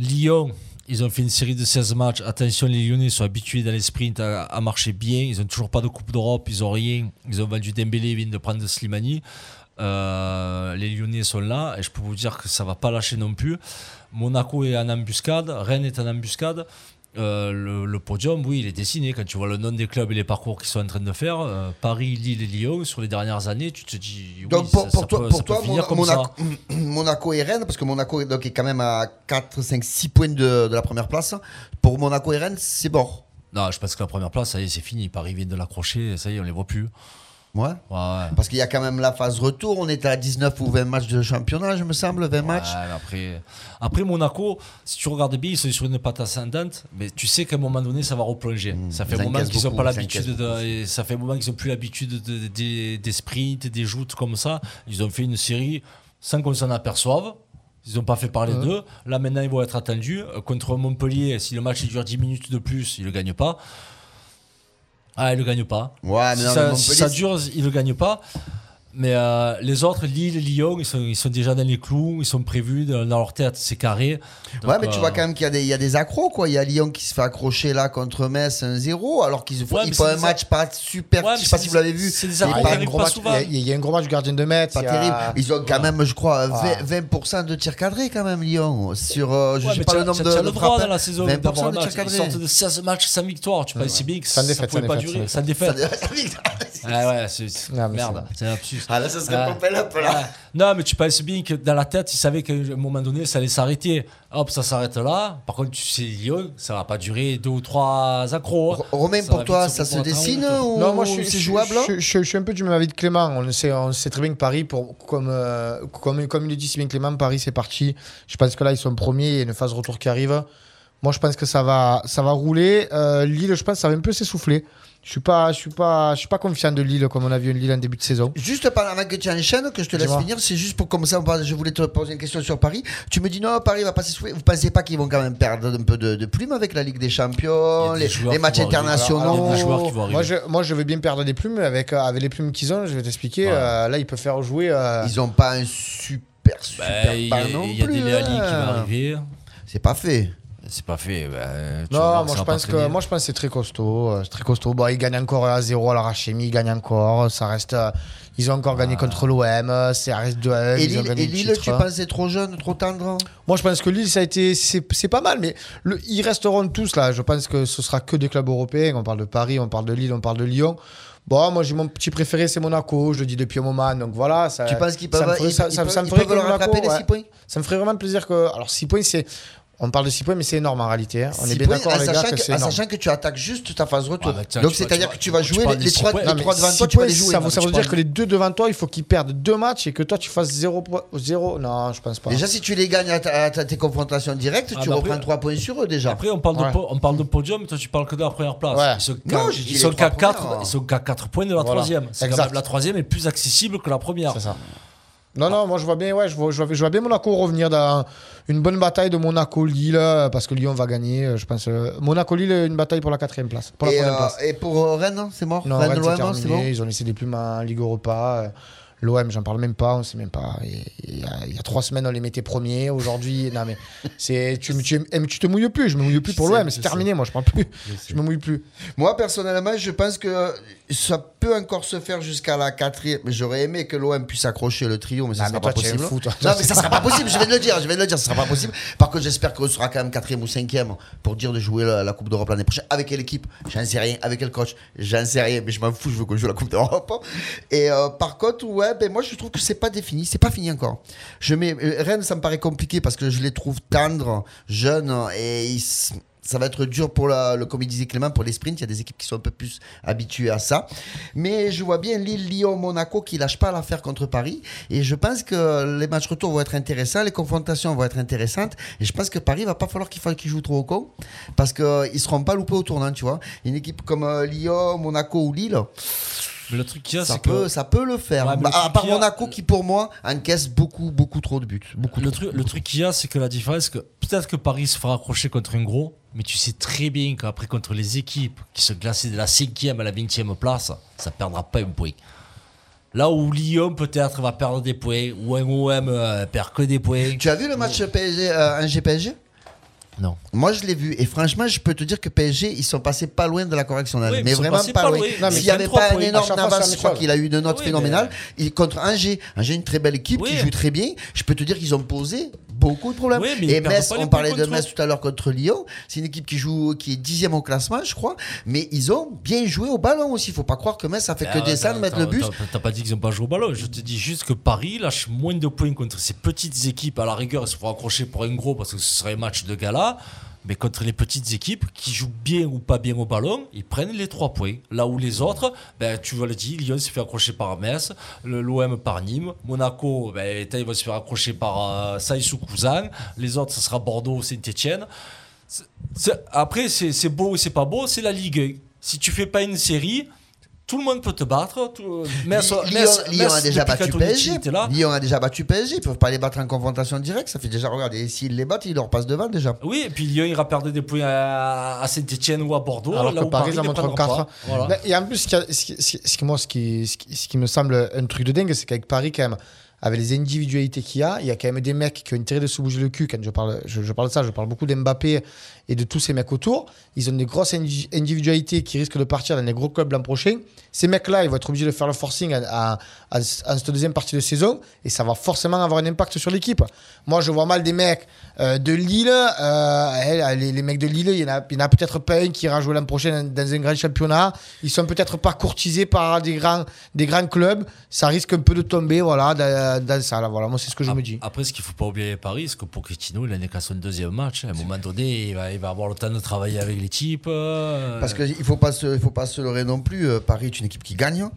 Lyon, ils ont fait une série de 16 matchs. Attention, les Lyonnais sont habitués dans les sprints à, marcher bien. Ils n'ont toujours pas de Coupe d'Europe, ils n'ont rien. Ils ont vendu Dembélé, ils viennent de prendre Slimani. Les Lyonnais sont là et je peux vous dire que ça va pas lâcher non plus. Monaco est en embuscade, Rennes est en embuscade. Euh, le, le podium, oui, il est dessiné. Quand tu vois le nom des clubs et les parcours qu'ils sont en train de faire, euh, Paris, Lille et Lyon, sur les dernières années, tu te dis. Oui, Donc pour, ça- pour ça toi, peut- pour toi. Monaco, Monaco et Rennes, parce que Monaco est, donc, est quand même à 4, 5, 6 points de, de la première place. Pour Monaco et Rennes, c'est mort. Non, je pense que la première place, ça y est, c'est fini. Paris vient de l'accrocher, ça y est, on les voit plus. Ouais. Parce qu'il y a quand même la phase retour. On était à 19 ou 20 matchs de championnat, je me semble, 20 matchs. Ouais, après, après Monaco, si tu regardes bien, ils sont sur une patte ascendante, mais tu sais qu'à un moment donné, ça va replonger. ça fait un moment qu'ils n'ont pas l'habitude ça fait un moment qu'ils n'ont plus l'habitude de- de- des- des sprints, des joutes comme ça. Ils ont fait une série sans qu'on s'en aperçoive. Ils n'ont pas fait parler d'eux. Là, maintenant, ils vont être attendus. Euh, Contre Montpellier, si le match dure 10 minutes de plus, ils ne le gagnent pas. Ah, ils ne le gagnent pas. Ouais, mais si, non, ça, mais si Montpellier, ça dure, ils ne le gagnent pas. Mais euh, les autres, Lille, Lyon, ils sont, ils sont déjà dans les clous, ils sont prévus dans, leur tête, c'est carré. Ouais, Donc, mais tu euh, vois quand même qu'il y, a des- il y a des accros, quoi. Il y a Lyon qui se fait accrocher là contre Metz 1-0, alors qu'ils font, Ouais, c'est un des match pas super. Ouais, je sais pas c'est si des- vous l'avez vu. c'est des accros pas- il, y a un gros pas match, souvent. il y a- il y a un gros match du gardien de Metz. pas a- terrible. Ils ont quand même, je crois, 20%, Ah. 20% de tirs cadrés quand même, Lyon. Sur, euh, je Ouais, sais pas le nombre de, le droit frappes. dans la saison 20% d'avoir un de tirs match. Ils cadrés. sortent de 16 matchs sans victoire. Tu penses bien que ça, ça défaite, pouvait pas durer. Sans défaite. Ça- Ah ouais, c'est mais merde, c'est un lapsus. Ah là, ça serait Ouais. pompé up là. Ouais. Non, mais tu penses bien que dans la tête, ils savaient qu'à un moment donné, ça allait s'arrêter. Hop, ça s'arrête là. Par contre, tu sais, Lyon, ça va pas durer deux ou trois accros. hein. R- Romain, Ça pour toi, ça se dessine ou Non, moi je suis, jouable je, je- je suis un peu du même avis de Clément. On sait, on sait très bien que Paris, pour, comme, euh, comme, comme il le dit si bien Clément, Paris c'est parti. Je pense que là ils sont premiers, il y a une phase retour qui arrive. Moi je pense que ça va, ça va rouler. Euh, Lille, je pense que ça va un peu s'essouffler. Je suis pas, je suis pas, je suis pas confiant de Lille comme on a vu Lille en début de saison. Juste pendant que tu enchaînes, que je te laisse finir, c'est juste pour comme ça, on parle- je voulais te poser une question sur Paris. Tu me dis non, Paris va pas s'essouffler. Vous pensez pas qu'ils vont quand même perdre un peu de, de plume avec la Ligue des Champions, des les, matchs internationaux Alors, alors, des joueurs qui vont arriver. Moi je, moi je veux bien perdre des plumes avec, euh, avec les plumes qu'ils ont. Je vais t'expliquer. Ouais. Euh, là ils peuvent faire jouer. euh, Ils ont pas un super super Bah, Il y a, y a des Léali qui hein. vont arriver. C'est pas fait. C'est pas fait. bah, tu Non, moi je pense que moi je pense que c'est très costaud, euh, c'est très costaud. Bon, ils gagnent encore à 0 à la Rachemi, ils gagnent encore, ça reste euh, ils ont encore gagné contre l'OM, ça reste 2 Et ils ont Lille, gagné et le Lille titre. tu penses c'est trop jeune, trop tendre? Moi je pense que Lille ça a été c'est c'est pas mal mais le- ils resteront tous là, je pense que ce sera que des clubs européens, on parle de Paris, on parle de Lille, on parle de Lyon. Bon, moi j'ai mon petit préféré c'est Monaco, je le dis depuis un moment donc voilà, ça Tu penses qu'ils peuvent, me ferait- ils, ça- ils ça- peuvent- ça me ils ferait peuvent que leur Monaco, rattraper les ouais. 6 points? Ça me ferait vraiment plaisir que alors 6 points c'est on parle de 6 points mais c'est énorme en réalité, hein. on Six est bien points, d'accord en les gars sachant que que- c'est en énorme. sachant que tu attaques juste ta phase retour. Ouais, bah, tiens, Donc tu c'est-à-dire tu que tu vas tu jouer parles les, des les trois, six points. les Non, mais trois devant six toi, tu vas points, les jouer. Ça, non, veut- ça tu veut dire que les deux devant toi, il faut qu'ils perdent deux matchs et que toi tu fasses 0. zéro... Non, je pense pas. Déjà, si tu les gagnes à, ta- à ta- tes confrontations directes, Ah, tu bah reprends après- 3 points sur eux déjà. Après, on parle, Ouais. de, po- on parle de podium, toi tu parles que de la première place. Ouais. Ils sont Non, ils sont qu'à 4, premières. ils sont qu'à 4 points de la Voilà. troisième. C'est quand Exact. même la troisième est plus accessible que la première. C'est ça. Non, non, moi je vois bien, ouais, je vois, je vois, je vois bien Monaco revenir dans une bonne bataille de Monaco-Lille parce que Lyon va gagner, euh, je pense. euh, Monaco-Lille, une bataille pour la quatrième place. Pour la Et, euh, place. et pour euh, Rennes, c'est mort? Non, Rennes, Rennes, c'est l'OM, c'est terminé. bon Ils ont laissé des plumes en Ligue Europa. L'OM, j'en parle même pas, on sait même pas. Et- Il y, a, il y a trois semaines, on les mettait premiers. Aujourd'hui, non, mais c'est, tu, tu, tu te mouilles plus. Je me mouille plus pour Je l'OM. je C'est sais. terminé, moi, je parle plus. Je me mouille plus. Moi, personnellement, je pense que ça peut encore se faire jusqu'à la quatrième. Mais J'aurais aimé que l'OM puisse accrocher le trio, mais ça Ah, sera toi, pas possible. fou, toi. Non, mais ça sera pas possible. Je vais de le dire. Je vais le dire. Ça sera pas possible. Par contre, j'espère qu'on sera quand même quatrième ou cinquième pour dire de jouer la, la Coupe d'Europe l'année prochaine. Avec quelle équipe J'en sais rien. Avec quel coach J'en sais rien. Mais je m'en fous. Je veux qu'on joue la Coupe d'Europe. Et euh, par contre, ouais, ben moi, je trouve que c'est pas défini. C'est pas fini encore. Je mets euh, Rennes, ça me paraît compliqué parce que je les trouve tendres, jeunes et ça va être dur pour le, comme il disait Clément, pour les sprints. Il y a des équipes qui sont un peu plus habituées à ça. Mais je vois bien Lille, Lyon, Monaco qui lâchent pas l'affaire contre Paris. Et je pense que les matchs retour vont être intéressants, les confrontations vont être intéressantes. Et je pense que Paris va pas falloir qu'il fasse qu'ils jouent trop au con. Parce qu'ils seront pas loupés au tournant, tu vois. Une équipe comme euh, Lyon, Monaco ou Lille, Mais le truc qu'il y a, ça c'est peut, que. ça peut le faire. Ouais, Bah, le à part a- Monaco qui, pour moi, encaisse beaucoup, beaucoup trop de buts. Beaucoup Le trop. truc, le truc qu'il y a, c'est que la différence, c'est que peut-être que Paris se fera accrocher contre un gros, mais tu sais très bien qu'après, contre les équipes qui se classent de la 5e à la 20e place, ça perdra pas un point. Là où Lyon peut-être va perdre des points, ou un OM euh, perd que des points. Tu as vu le match PSG, euh, Non. Moi, je l'ai vu. Et franchement, je peux te dire que PSG, ils sont passés pas loin de la correction d'Angers. Oui, mais vraiment pas, pas loin. S'il n'y avait 23 pas un énorme avance, je crois qu'il a eu une note Oui, phénoménale. mais- contre Angers, Angers, une très belle équipe Oui. qui joue très bien. Je peux te dire qu'ils ont posé beaucoup de problèmes. Mais et Metz, on parlait de Metz tout à l'heure contre Lyon. C'est une équipe qui joue, qui est dixième au classement, je crois. Mais ils ont bien joué au ballon aussi. Il faut pas croire que Metz a fait que Ah, descendre, mettre le but. t'as- pas dit qu'ils n'ont pas joué au ballon. Je te dis juste que Paris lâche moins de points contre ces petites équipes. À la rigueur, ils se feront accrocher pour un gros parce que ce serait un match de gala. Mais contre les petites équipes qui jouent bien ou pas bien au ballon, ils prennent les trois points. Là où les autres, ben, tu vois le dit, Lyon s'est fait accrocher par Metz, l'OM par Nîmes, Monaco, ben, ils vont se faire accrocher par euh, Saïs ou Cousin, les autres, ce sera Bordeaux, Saint-Etienne. Après, c'est beau ou c'est pas beau, c'est la Ligue 1. Si tu fais pas une série, tout le monde peut te battre. Tout, Metz- Lyon, Metz- Lyon a déjà battu PSG. Lyon a déjà battu PSG. Ils peuvent pas les battre en confrontation directe. Ça fait déjà, regardez, s'ils les battent, ils leur passent devant déjà. Oui, et puis Lyon ira perdre des points à, Saint-Etienne ou à Bordeaux. Alors là que où Paris, montre prendra 4. pas. Voilà. Et en plus, ce qui, ce moi, ce qui, ce qui- ce qui me semble un truc de dingue, c'est qu'avec Paris, quand même, avec les individualités qu'il y a, il y a quand même des mecs qui ont intérêt de se bouger le cul. Quand je parle, je, parle de ça, je parle beaucoup d'Mbappé et de tous ces mecs autour. Ils ont des grosses indi- individualités qui risquent de partir dans des gros clubs l'an prochain. Ces mecs-là, ils vont être obligés de faire le forcing en, cette deuxième partie de saison et ça va forcément avoir un impact sur l'équipe. Moi, je vois mal des mecs euh, de Lille. euh, eh, les, les mecs de Lille, il y en a, peut-être pas un qui ira jouer l'an prochain dans, un grand championnat. Ils sont peut-être pas courtisés par des grands, des grands clubs. Ça risque un peu de tomber voilà, dans ça. Là, voilà. Moi, c'est ce que je me dis. Après, ce qu'il faut pas oublier avec Paris, c'est que Pochettino, il en est qu'à son deuxième match. À un moment donné, il va, il va avoir le temps de travailler avec les types. euh, Parce qu'il ne faut, pas se- il faut pas se leurrer non plus. Euh, Paris est une équipe qui gagne.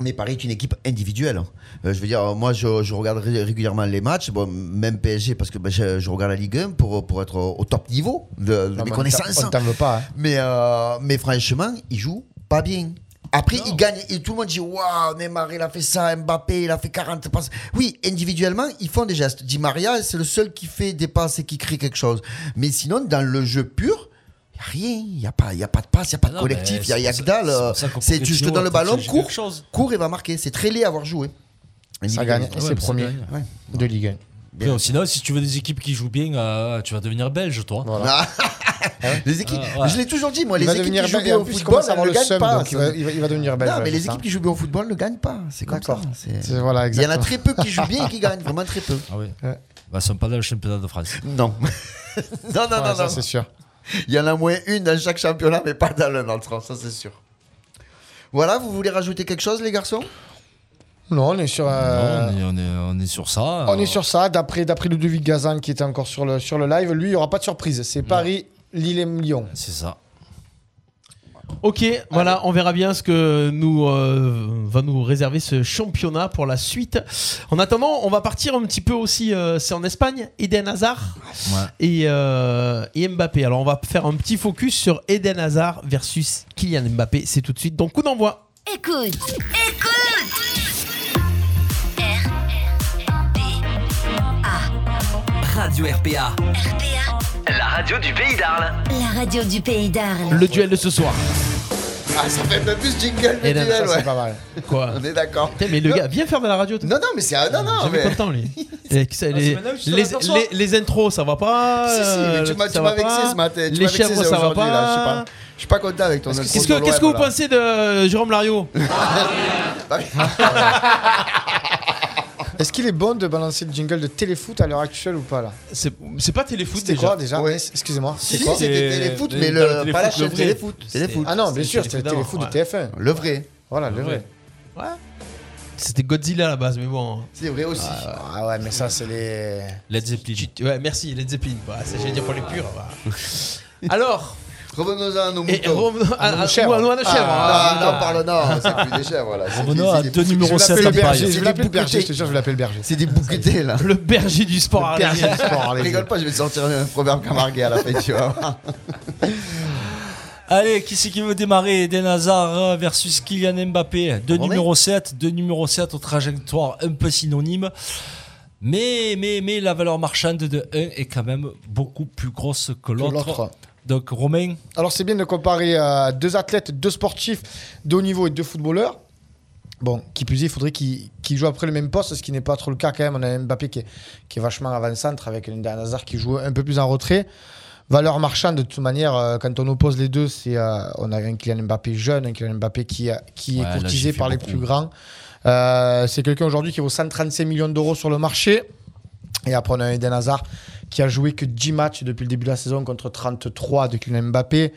Mais Paris est une équipe individuelle. Euh, je veux dire, moi, je, je regarde ré- régulièrement les matchs, bon, même PSG, parce que ben, je, je regarde la Ligue 1 pour, pour être au, top niveau de, de Non, mes connaissances. t'en- on t'en veut pas. hein. Mais, euh, mais franchement, ils jouent pas bien. Après, ils gagnent et tout le monde dit Waouh, Neymar, il a fait ça, Mbappé, il a fait 40 passes. Oui, individuellement, ils font des gestes. Di Maria, c'est le seul qui fait des passes et qui crée quelque chose. Mais sinon, dans le jeu pur, il n'y a rien. Il n'y a, pas- y a pas de passe, il n'y a pas de non, collectif, il n'y a, c'est y a que dalle. c'est pour ça que C'est tu- je te Pochettino donne le ballon, cours, cours et va marquer. C'est très laid à avoir joué. Ça gagne. C'est premier gagne. De Ligue 1. Bien, Sinon, si tu veux des équipes qui jouent bien, euh, tu vas devenir belge, toi. Voilà. Les équipes, ouais. je l'ai toujours dit, moi, Il les équipes qui jouent bien en au football, avoir ne le gagnent pas. donc il va, il va- il va devenir belge. Non, mais les ça. équipes qui jouent bien au football ne gagnent pas. C'est comme ça. C'est- voilà, Il y en a très peu qui jouent bien et qui gagnent, vraiment très peu. Ah oui. Ouais. Bah, ils sont pas dans le championnat de France. Non. non, non, Ouais, non, ça, non. c'est sûr. Il y en a moins une dans chaque championnat, mais pas dans le nôtre, ça c'est sûr. Voilà, vous voulez rajouter quelque chose, les garçons? Non, on est sur. euh, Non, on, est, on, est, on est sur ça. On est sur ça, d'après d'après Ludovic Gazan qui était encore sur le, sur le live, lui, il n'y aura pas de surprise. C'est Paris, Lille et Lyon. C'est ça. Ok, voilà, on verra bien ce que nous euh, va nous réserver ce championnat pour la suite. En attendant, on va partir un petit peu aussi, euh, c'est en Espagne, Eden Hazard Ouais. et, euh, et Mbappé. Alors on va faire un petit focus sur Eden Hazard versus Kylian Mbappé. C'est tout de suite. Donc coup d'envoi. Écoute, écoute Radio RPA, RPA, la radio du pays d'Arles. la radio du pays d'Arles. Le duel de ce soir. Ah, ça fait un peu plus jingle le Et là, duel, Ça, ouais. c'est pas mal. Quoi On est d'accord. Mais le gars, viens faire de la radio. toi. Non, non, mais c'est. Non, non, Jamais mais. content lui. Et que ça, les, maintenant que je te les, l'aperçois. les- les intros, ça va pas. Si, si, mais euh, tu m'as ça tu va m'as vexé pas. ce matin. tu Les m'as vexé chèvres, ça va aujourd'hui, là, Je sais pas. pas. Je suis pas content avec ton Qu'est-ce intro que, qu'est-ce que vous l'OM, là. pensez de euh, Jérôme Lario Est-ce qu'il est bon de balancer le jingle de téléfoot à l'heure actuelle ou pas là C'est pas téléfoot C'était déjà. quoi déjà Ouais. Excusez-moi. Si, C'est quoi c'était C'est- téléfoot, mais le, pas la chaîne vrai. téléfoot. Téléfoot. Ah non, bien sûr, c'était le téléfoot ouais. de TF1. Le vrai. Voilà, le vrai. Ouais. C'était Godzilla à la base, mais bon. C'est vrai aussi. Ah ouais, mais ça, c'est les. Led Zeppelin. Ouais, merci, Led Zeppelin. Bah, ça, j'allais dire pour les purs. bah. Alors, Revenons à nos moutons. revenons à, nos à- chèvres. chèvres. Ah, hein. non, parle, non, c'est plus des chèvres, voilà. C'est Revenons des- à c'est deux numéros Je 7 vais à le Paris. je vais l'appeler le berger, je te jure, je vais l'appeler le berger. C'est des bouquetés, là. Le berger du sport arlésien. Berger du sport, allez-y. Rigole pas, je vais te sortir un proverbe camargué à la fin, tu vois. Allez, qui c'est qui veut démarrer? Eden Hazard versus Kylian Mbappé. Deux numéros 7, deux numéros 7 aux trajectoires un peu synonymes. Mais, mais, mais la valeur marchande de un est quand même beaucoup plus grosse que Que l'autre. Donc, Romain, Alors c'est bien de comparer euh, deux athlètes, deux sportifs de haut niveau et deux footballeurs. Bon, qui plus est, il faudrait qu'ils jouent après le même poste, ce qui n'est pas trop le cas quand même. On a Mbappé qui est, qui est vachement avant-centre avec un Hazard qui joue un peu plus en retrait. Valeur marchande, de toute manière, euh, quand on oppose les deux, c'est euh, on a un Kylian Mbappé jeune, un Kylian Mbappé qui, a- qui Ouais, est courtisé par les beaucoup. plus grands. C'est quelqu'un aujourd'hui qui vaut 135 millions d'euros sur le marché. Et après, on a Eden Hazard qui a joué que 10 matchs depuis le début de la saison contre 33 de Kylian Mbappé.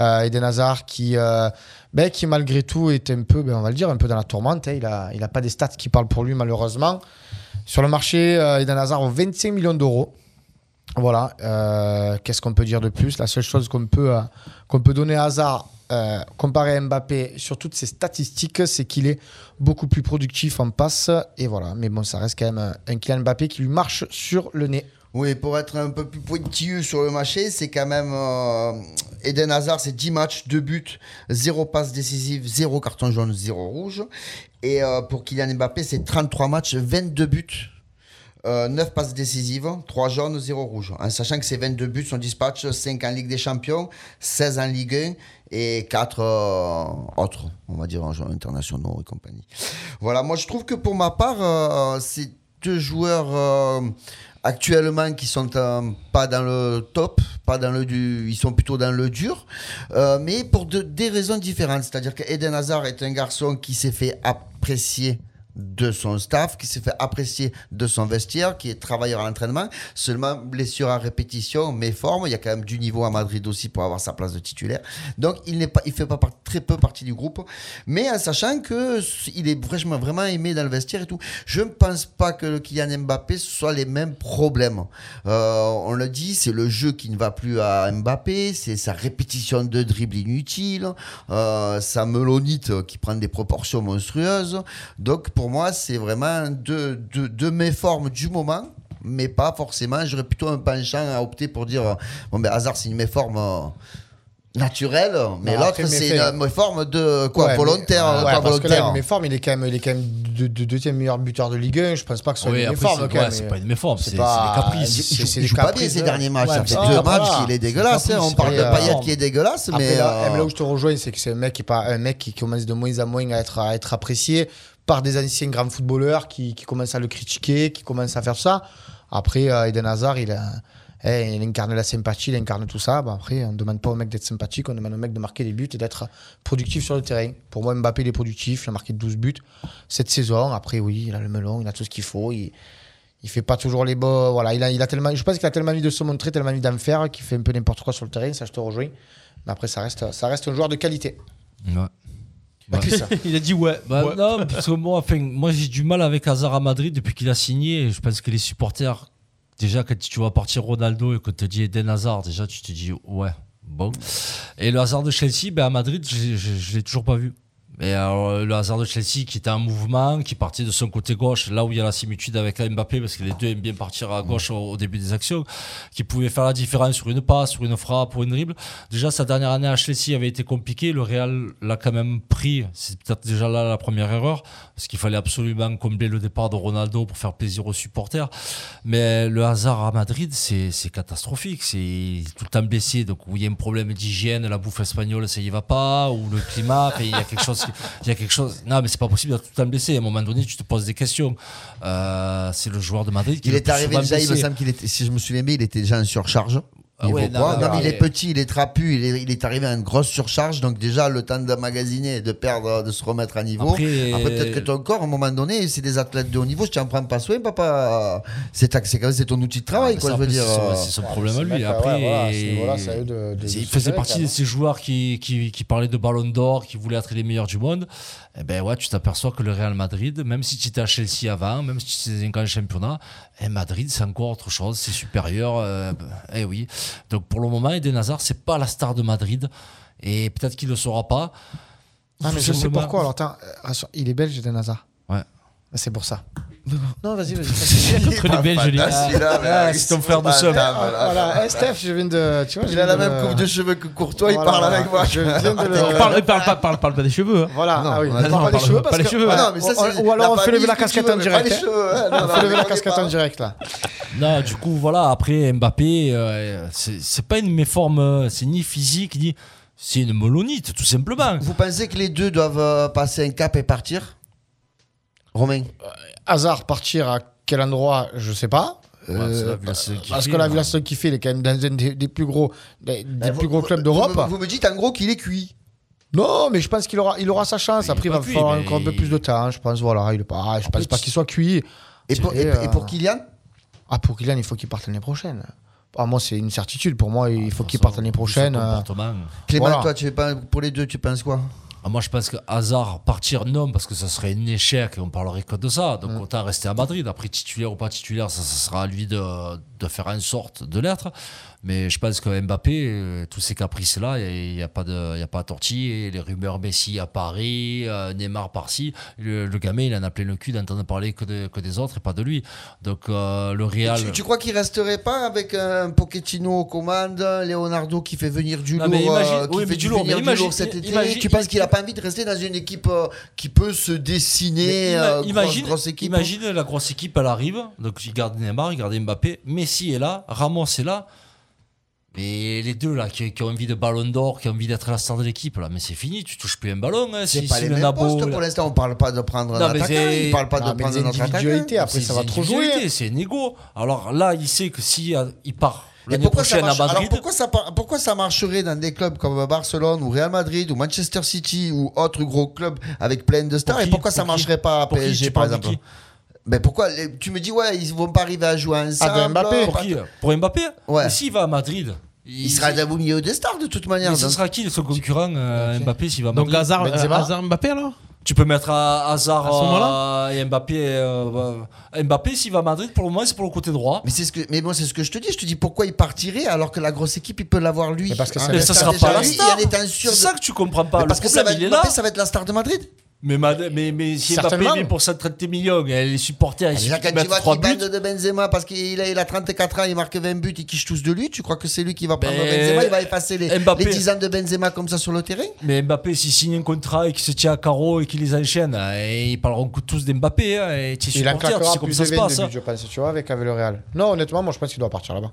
Euh, Eden Hazard qui, euh, ben, qui, malgré tout, est un peu, ben, on va le dire, un peu dans la tourmente. hein. Il n'a il a pas des stats qui parlent pour lui, malheureusement. Sur le marché, euh, Eden Hazard vaut 25 millions d'euros. Voilà. Qu'est-ce qu'on peut dire de plus? La seule chose qu'on peut, qu'on peut donner à Hazard, euh, comparé à Mbappé, sur toutes ses statistiques, c'est qu'il est beaucoup plus productif en passe. Et voilà. Mais bon, ça reste quand même un, un Kylian Mbappé qui lui marche sur le nez. Oui, pour être un peu plus pointilleux sur le marché, c'est quand même euh, Eden Hazard, c'est 10 matchs, 2 buts, 0 passe décisive, 0 carton jaune, 0 rouge. Et euh, pour Kylian Mbappé, c'est 33 matchs, 22 buts. Euh, 9 passes décisives, 3 jaunes, 0 rouge. En sachant que ces 22 buts sont dispatchs 5 en Ligue des Champions, 16 en Ligue 1 et 4 euh, autres, on va dire en jeux internationaux et compagnie. Voilà, moi je trouve que pour ma part, euh, c'est deux joueurs euh, actuellement qui sont pas dans le top, pas dans le du, ils sont plutôt dans le dur, mais pour de- des raisons différentes. C'est-à-dire que Eden Hazard est un garçon qui s'est fait apprécier de son staff, qui s'est fait apprécier de son vestiaire, qui est travailleur à l'entraînement. Seulement, blessure à répétition, méforme. Il y a quand même du niveau à Madrid aussi pour avoir sa place de titulaire. Donc, il n'est pas, il fait pas très peu partie du groupe. Mais en sachant que il est vraiment, aimé dans le vestiaire et tout. Je ne pense pas que le Kylian Mbappé soit les mêmes problèmes. Euh, on le dit, c'est le jeu qui ne va plus à Mbappé, c'est sa répétition de dribble inutile, euh, sa melonite qui prend des proportions monstrueuses. Donc pour moi, c'est vraiment deux, deux, deux méformes du moment, mais pas forcément. J'aurais plutôt un penchant à opter pour dire bon, ben Hazard, c'est une méforme. euh, naturelle, mais l'autre c'est une méforme de quoi Ouais, volontaire, mais- euh, ouais, pas parce que là, volontaire. formes, il est quand même, il est quand même de, de- deuxième meilleur buteur de Ligue 1. Je pense pas que ce soit Oui, une après, méforme. c'est- quand ouais, c'est pas une méforme, c'est- des caprices. c'est- Il il des joue pas bien caprices, ces derniers matchs. Ouais, ça fait deux matchs qu'il est dégueulasse. Hein. On caprice, parle de euh, Payet bon. qui est dégueulasse, mais. là, euh, là où je te rejoins, c'est que c'est un mec qui est pas un mec qui commence de moins en moins à être, à être apprécié par des anciens grands footballeurs qui, qui commencent à le critiquer, qui commencent à faire ça. Après, euh, Eden Hazard, il, a- eh, il incarne la sympathie, il incarne tout ça. Après, on ne demande pas au mec d'être sympathique, on demande au mec de marquer des buts et d'être productif sur le terrain. Pour moi, Mbappé, il est productif, il a marqué 12 buts cette saison. Après, oui, il a le melon, il a tout ce qu'il faut. Il, il fait pas toujours les beaux. Voilà, il a, il a tellement, je pense qu'il a tellement envie de se montrer, tellement envie d'en faire, qu'il fait un peu n'importe quoi sur le terrain. Ça, je te rejoins. Mais après, ça reste, ça reste un joueur de qualité. Ouais. Bah, ça Il a dit ouais. Bah, ouais. Non, parce que moi, enfin, moi j'ai du mal avec Hazard à Madrid depuis qu'il a signé. Je pense que les supporters, déjà, quand tu vois partir Ronaldo et qu'on te dit Eden Hazard, déjà, tu te dis ouais, bon. Et le Hazard de Chelsea, ben, à Madrid, je ne l'ai toujours pas vu. Et alors, le Hazard de Chelsea qui était en mouvement, qui partait de son côté gauche, là où il y a la similitude avec Mbappé, parce que les deux aiment bien partir à gauche au, début des actions, qui pouvait faire la différence sur une passe, sur une frappe ou une dribble. Déjà, sa dernière année à Chelsea avait été compliquée. Le Real l'a quand même pris. C'est peut-être déjà là la première erreur, parce qu'il fallait absolument combler le départ de Ronaldo pour faire plaisir aux supporters. Mais le hasard à Madrid, c'est catastrophique. C'est tout le temps blessé. Donc, où il y a un problème d'hygiène, la bouffe espagnole, ça y va pas, ou le climat, il y a quelque chose. Qui- Il y a quelque chose. Non, mais c'est pas possible d'être tout le temps blessé. À un moment donné, tu te poses des questions. Euh, c'est le joueur de Madrid qui Il est arrivé déjà, il me semble qu'il était, si je me souviens bien, il était déjà en surcharge. Ah Niveau ouais, non, poids. non, Non, mais il est petit, il est trapu, il est, il est arrivé à une grosse surcharge, donc déjà le temps d'emmagasiner et de perdre, de se remettre à niveau. Après- Après, peut-être que ton corps, à un moment donné, c'est des athlètes de haut niveau, je t'en prends pas soin, papa. C'est ton outil de travail, Ah, quoi, ça, je veux dire. c'est son- problème à lui. mec, Après, ouais, voilà, de- de- il faisait partie de ces joueurs qui, qui, qui parlaient de ballon d'or, qui voulaient être les meilleurs du monde. Eh ben ouais, tu t'aperçois que le Real Madrid, même si tu étais à Chelsea avant, même si tu étais un grand championnat, eh, Madrid, c'est encore autre chose, c'est supérieur. euh, eh oui. Donc pour le moment, Eden Hazard, c'est pas la star de Madrid. Et peut-être qu'il ne le sera pas. Ah, mais je sais pourquoi. Alors, euh, il est belge, Eden Hazard. Ouais. C'est pour ça. Non, vas-y, vas-y. Contre les Belges, avec c'est ton frère de somme. Ah, là. Voilà, Eh, Steph, je viens de. Tu vois, Il a la même coupe de cheveux que Courtois, il parle avec moi. Je viens de le- Il parle, pas, parle, pas des cheveux. hein. Voilà, Non, ah oui, parle pas des cheveux pas parce les que. cheveux. Ah Ou- alors on fait lever la casquette en direct. hein. On fait lever la casquette en direct là. Non, du coup, voilà, après Mbappé, euh, c'est c'est pas une méforme, euh, c'est ni physique, ni. C'est une molonite, tout simplement. Vous pensez que les deux doivent euh, passer un cap et partir? Romain Hazard partir à quel endroit, je sais pas. Ouais, Euh, qu'il parce fait, que la. Villa qu'il fait, il est quand même dans un des, des plus gros, des, des plus gros vous- clubs d'Europe. me- Vous me dites en gros qu'il est cuit. Non, mais je pense qu'il aura, il aura sa chance. Après, il va cuit, falloir mais encore un peu plus de temps. Je pense, voilà, il est pas, je pense pas qu'il soit cuit. Et pour, et, Thierry, et pour euh, Kylian Ah, pour Kylian, il faut qu'il parte l'année prochaine. Ah, moi, c'est une certitude. Pour moi, il faut qu'il parte l'année prochaine. euh. Clément, Voilà. toi, tu fais pas, pour les deux, tu penses quoi? Ah, moi, je pense que Hazard partir, non, parce que ça serait un échec et on parlerait que de ça. Donc, autant rester à Madrid. Après, titulaire ou pas titulaire, ça, ça sera à lui de, de faire en sorte de l'être. Mais je pense que Mbappé, euh, tous ces caprices-là, il n'y a, pas de- y a pas à tortiller. Les rumeurs Messi à Paris, euh, Neymar par-ci. Le, le gamin, il en a plein le cul d'entendre parler que, de- que des autres et pas de lui. Donc, euh, le Real. Tu, tu crois qu'il resterait pas avec un Pochettino aux commandes, Leonardo qui fait venir du lourd, imagine- euh, qui oui, fait du lourd, venir mais du imagine- lourd cet été? imagine- Tu penses qu'il a pas envie de rester dans une équipe euh, qui peut se dessiner, ima- euh, grosse- imagine, grosse, équipe imagine la grosse équipe, elle arrive. Donc, il garde Neymar, il garde Mbappé. Messi est là, Ramos est là. Mais les deux là qui, qui ont envie de ballon d'or, qui ont envie d'être la star de l'équipe là, mais c'est fini, tu touches plus un ballon. Hein, C'est si, pas si les le mêmes Nabo, postes là- pour l'instant. On parle pas de prendre un Non, mais attaquant, il parle pas Non, de mais prendre un attaquant. individualités, après, ça va trop jouer. C'est un ego. Alors là, il sait que si il part l'année ça, prochaine à marche- alors Madrid, pourquoi, ça, pourquoi ça marcherait dans des clubs comme Barcelone ou Real Madrid ou Manchester City ou autres gros clubs avec plein de stars Pour et pourquoi ça Pour qui marcherait pas à PSG par exemple ben pourquoi les- tu me dis ouais ils vont pas arriver à jouer ensemble Ah, Mbappé, pour pas- qui Pour Mbappé Ouais. Et s'il va à Madrid il sera au milieu des stars de toute manière Mais ce donc. sera qui son concurrent euh, Mbappé s'il va à Donc Madrid Hazard, Benzema euh, Hazard Mbappé alors Tu peux mettre à Hazard À ce euh, et Mbappé. euh, euh, Mbappé, s'il va à Madrid, pour le moment, c'est pour le côté droit. mais c'est ce que mais moi c'est ce que je te dis je te dis pourquoi il partirait alors que la grosse équipe il peut l'avoir lui Mais parce que ça Mais ça sera pas la star. C'est ça que tu comprends pas. Mais Le parce que ça va, problème, être, il est là. Mbappé, ça va être la star de Madrid Mais, Mad- mais, mais si Mbappé vient pour 130 millions, et les supporters, ils Déjà, suffit quand tu vois 3 qu'il buts. bande de Benzema parce qu'il a, il a 34 ans, il marque 20 buts, ils quichent tous de lui, tu crois que c'est lui qui va prendre Ben, Benzema? Il va effacer les, Mbappé- les 10 ans de Benzema comme ça sur le terrain? Mais Mbappé, s'il signe un contrat et qu'il se tient à carreau et qu'il les enchaîne, et ils parleront tous d'Mbappé. Hein, et tu es Il en supporter, tu claquera sais comme ça se 20 passe. de hein. je pense, tu vois, avec, avec le Real. Non, honnêtement, moi, je pense qu'il doit partir là-bas.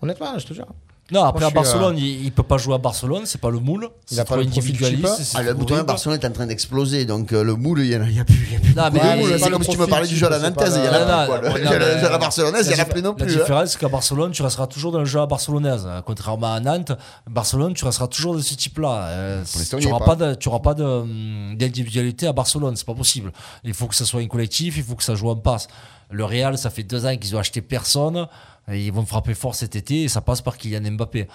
Honnêtement, je te jure. Non, après Moi, à suis, Barcelone, il, il peut pas jouer à Barcelone, c'est pas le moule. Il a pas le individualiste. Ah, le trop bouton. Barcelone est en train d'exploser, donc euh, le moule, il y en a, il y a plus. il y a plus Non, mais moule. c'est comme le si tu me parlais du jeu à la Nantaise, il y en la- a plus. Le- le- le- La Barcelonaise, il y en a La plus non La plus. hein. différence, c'est qu'à Barcelone, tu resteras toujours dans le jeu à barcelonaise. Contrairement à Nantes, Barcelone, tu resteras toujours de ce type-là. Euh, tu n'auras pas. hum, d'individualité à Barcelone, c'est pas possible. Il faut que ça soit un collectif, il faut que ça joue en passe. Le Real, ça fait deux ans qu'ils ont acheté personne. Et ils vont frapper fort cet été et ça passe par Kylian Mbappé.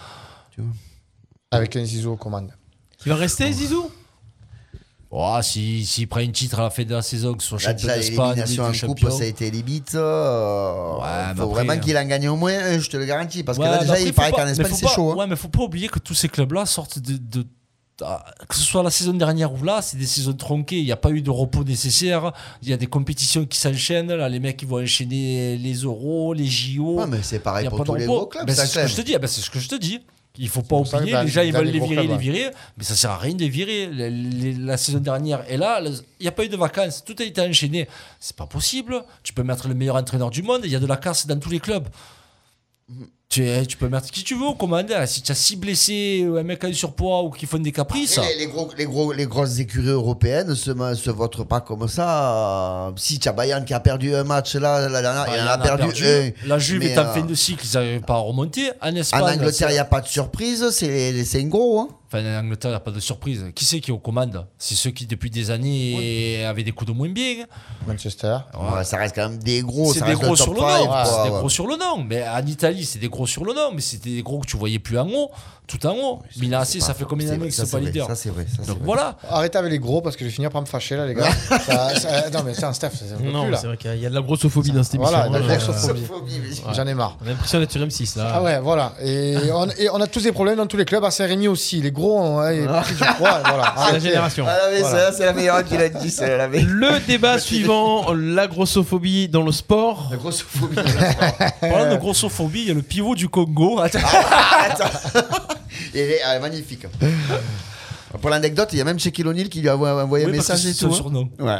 Avec un Zizou aux commandes. Il va rester Zizou? Oh, si- S'il prend un titre à la fin de la saison, que ce soit Là, champion d'Espagne, en coupe, ça a été limite. Euh, Ouais, mais faut après, vraiment qu'il en gagne au moins un, je te le garantis. Parce que Ouais, là, mais déjà, après, il paraît qu'en Espagne, c'est chaud. hein. Ouais, mais faut pas oublier que tous ces clubs-là sortent de. de- que ce soit la saison dernière ou là, c'est des saisons tronquées. Il n'y a pas eu de repos nécessaire. Il y a des compétitions qui s'enchaînent. Là, les mecs, ils vont enchaîner les euros, les JO. Ouais, mais c'est Il pareil pour tous les gros clubs. Ben, c'est ce que je te dis. Ah ben, c'est ce que je te dis. Il faut pas oublier. les gens, ils veulent les virer, les ouais. virer. Mais ça sert à rien de les virer. Les- la saison dernière et là, il n'y a pas eu de vacances. Tout a été enchaîné. C'est pas possible. Tu peux mettre le meilleur entraîneur du monde. Il y a de la casse dans tous les clubs. Tu, tu peux mettre qui tu veux au commandant. Si tu as six blessés, ou un mec en surpoids ou qui font des caprices. Après, Les, les gros, les, gros, les grosses écuries européennes se, se votent pas comme ça. Si tu as Bayern qui a perdu un match là, la dernière, Bah, il en a a perdu, perdu. un. La Juve est en euh, fin de cycle, ils n'arrivent pas à remonter. En Espagne, En Angleterre, il n'y a pas de surprise, c'est un gros. Hein. Enfin, en Angleterre, il n'y a pas de surprise. Qui c'est qui est aux commandes C'est ceux qui, depuis des années, avaient des coups de moins bien. Manchester. Ouais, ça reste quand même des gros. c'est des reste gros sur le nom. c'est des ouais. gros sur le nom. Mais en Italie, c'est des gros sur le nom. Mais c'était des gros que tu voyais plus en haut, tout en haut. Milan AC, C'est ça fait combien C'est d'années ça, c'est pas c'est vrai, leader Ça, c'est vrai. ça, c'est Donc vrai. voilà. Arrêtez avec les gros parce que je vais finir par me fâcher là, les gars. Ça- ça- non, mais tiens, Steph, ça Non, c'est vrai qu'il y a- il y a de la grossophobie dans cette émission. Voilà, de la hein. grossophobie. J'en ai marre. On a l'impression d'être sur M6 là. Ah ouais, voilà. Et on, et on a tous des problèmes dans tous les clubs. À Saint-Rémy aussi. Les gros ouais, du poids. Voilà. C'est la génération. Ah, Voilà. c'est la meilleure qui l'a dit. C'est la. Le débat suivant, la grossophobie dans le sport. La grossophobie. Parlant de grossophobie, il y a le pivot du Congo. Attends. Il est magnifique. Pour l'anecdote, il y a même Shaquille O'Neal qui lui a envoyé un Oui, parce que message et c'est son tout. hein. surnom. Ouais.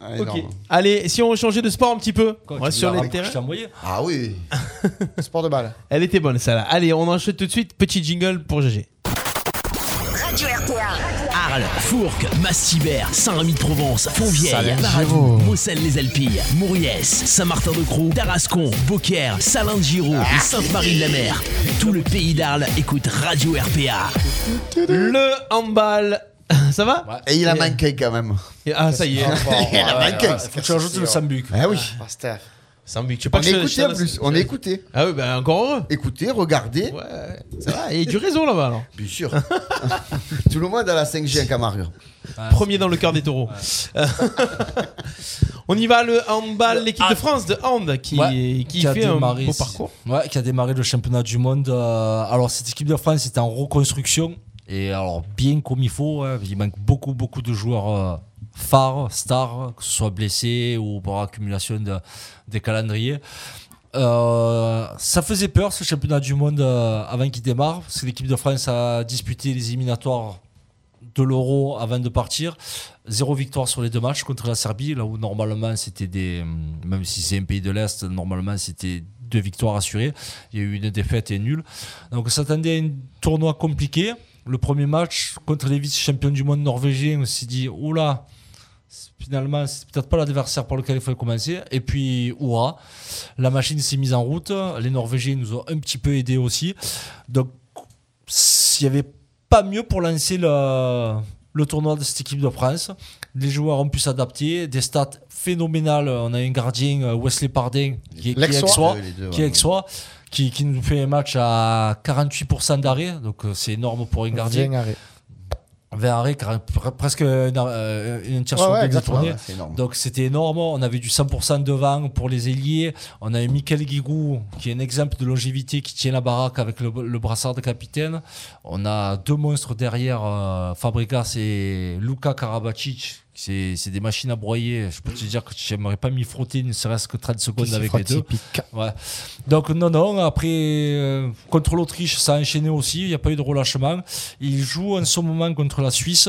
Ah, Ok. énorme. Allez, si on changeait de sport un petit peu, Quoi, on tu sur l'as les terrains. Envoyé. Ah oui. Sport de balle. Elle était bonne celle-là. Allez, on enchaîne tout de suite. Petit jingle pour GG. Fourques, Massibert, Saint-Rémy-de-Provence, Fontvieille. Paradou, Moselle-les-Alpilles, Mouriès, Saint-Martin-de-Croix, Tarascon, Beaucaire, Salin-de-Giraud et Sainte-Marie-de-la-Mer. Tout le pays d'Arles écoute Radio RPA. Le handball. Ça va Et il a manqué quand même. Ah, ça y est. Il a manqué. Faut que tu ajoutes le Sambuc. Ah oui. Ah, Veux pas On est je- écouté en plus. On est écouté. Ah oui, bah encore heureux. Écoutez, regardez. Ouais, ça va. Il y a du réseau là-bas alors. Bien sûr. Tout le monde a la 5G en Camargue. Premier dans le cœur des taureaux. On y va le handball, l'équipe de France de hand qui, Ouais, qui, a fait un démarré- beau parcours. Ouais, qui a démarré le championnat du monde. euh, alors, cette équipe de France est en reconstruction. Et alors, bien comme il faut, hein, il manque beaucoup, beaucoup de joueurs euh, phares, stars, que ce soit blessés ou par accumulation de, des calendriers. Euh, ça faisait peur ce championnat du monde euh, avant qu'il démarre, parce que l'équipe de France a disputé les éliminatoires de l'euro avant de partir. Zéro victoire sur les deux matchs contre la Serbie, là où normalement c'était des. Même si c'est un pays de l'Est, normalement c'était deux victoires assurées. Il y a eu une défaite et nul. Donc on s'attendait à un tournoi compliqué. Le premier match contre les vice-champions du monde norvégiens, on s'est dit, oula, finalement, c'est peut-être pas l'adversaire pour lequel il fallait commencer. Et puis, hurrah, la machine s'est mise en route. Les Norvégiens nous ont un petit peu aidés aussi. Donc, s'il n'y avait pas mieux pour lancer le, le tournoi de cette équipe de France. Les joueurs ont pu s'adapter, des stats phénoménales. On a un gardien, euh, Wesley Pardin, qui est, qui deux, qui ouais. ex-Sois, qui, qui nous fait un match à 48% d'arrêt. Donc, euh, c'est énorme pour un gardien. Bien arrêt. 20 arrêts, car- pre- presque une, euh, une tir Ouais, énorme. Donc c'était énorme. On avait du 100% devant pour les ailiers. On a un Michael Guigou qui est un exemple de longévité qui tient la baraque avec le, le brassard de capitaine. On a deux monstres derrière, euh, Fabregas et Luka Karabacic. C'est des machines à broyer. Je peux te dire que j'aimerais pas m'y frotter ne serait-ce que 30 secondes avec les deux. Ouais. Donc non, non, après, euh, contre l'Autriche, ça a enchaîné aussi, il n'y a pas eu de relâchement. Il joue en ce moment contre la Suisse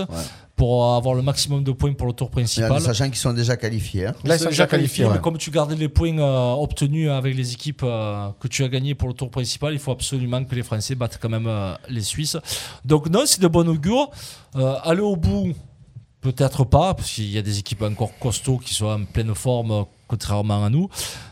pour avoir le maximum de points pour le tour principal. Sachant qu'ils sont déjà qualifiés. hein. Là, ils sont déjà qualifiés. ouais. mais comme tu gardais les points euh, obtenus avec les équipes euh, que tu as gagnées pour le tour principal, il faut absolument que les Français battent quand même euh, les Suisses. Donc non, c'est de bon augure. Euh, aller au bout, peut-être pas, parce qu'il y a des équipes encore costauds qui sont en pleine forme, contrairement à nous.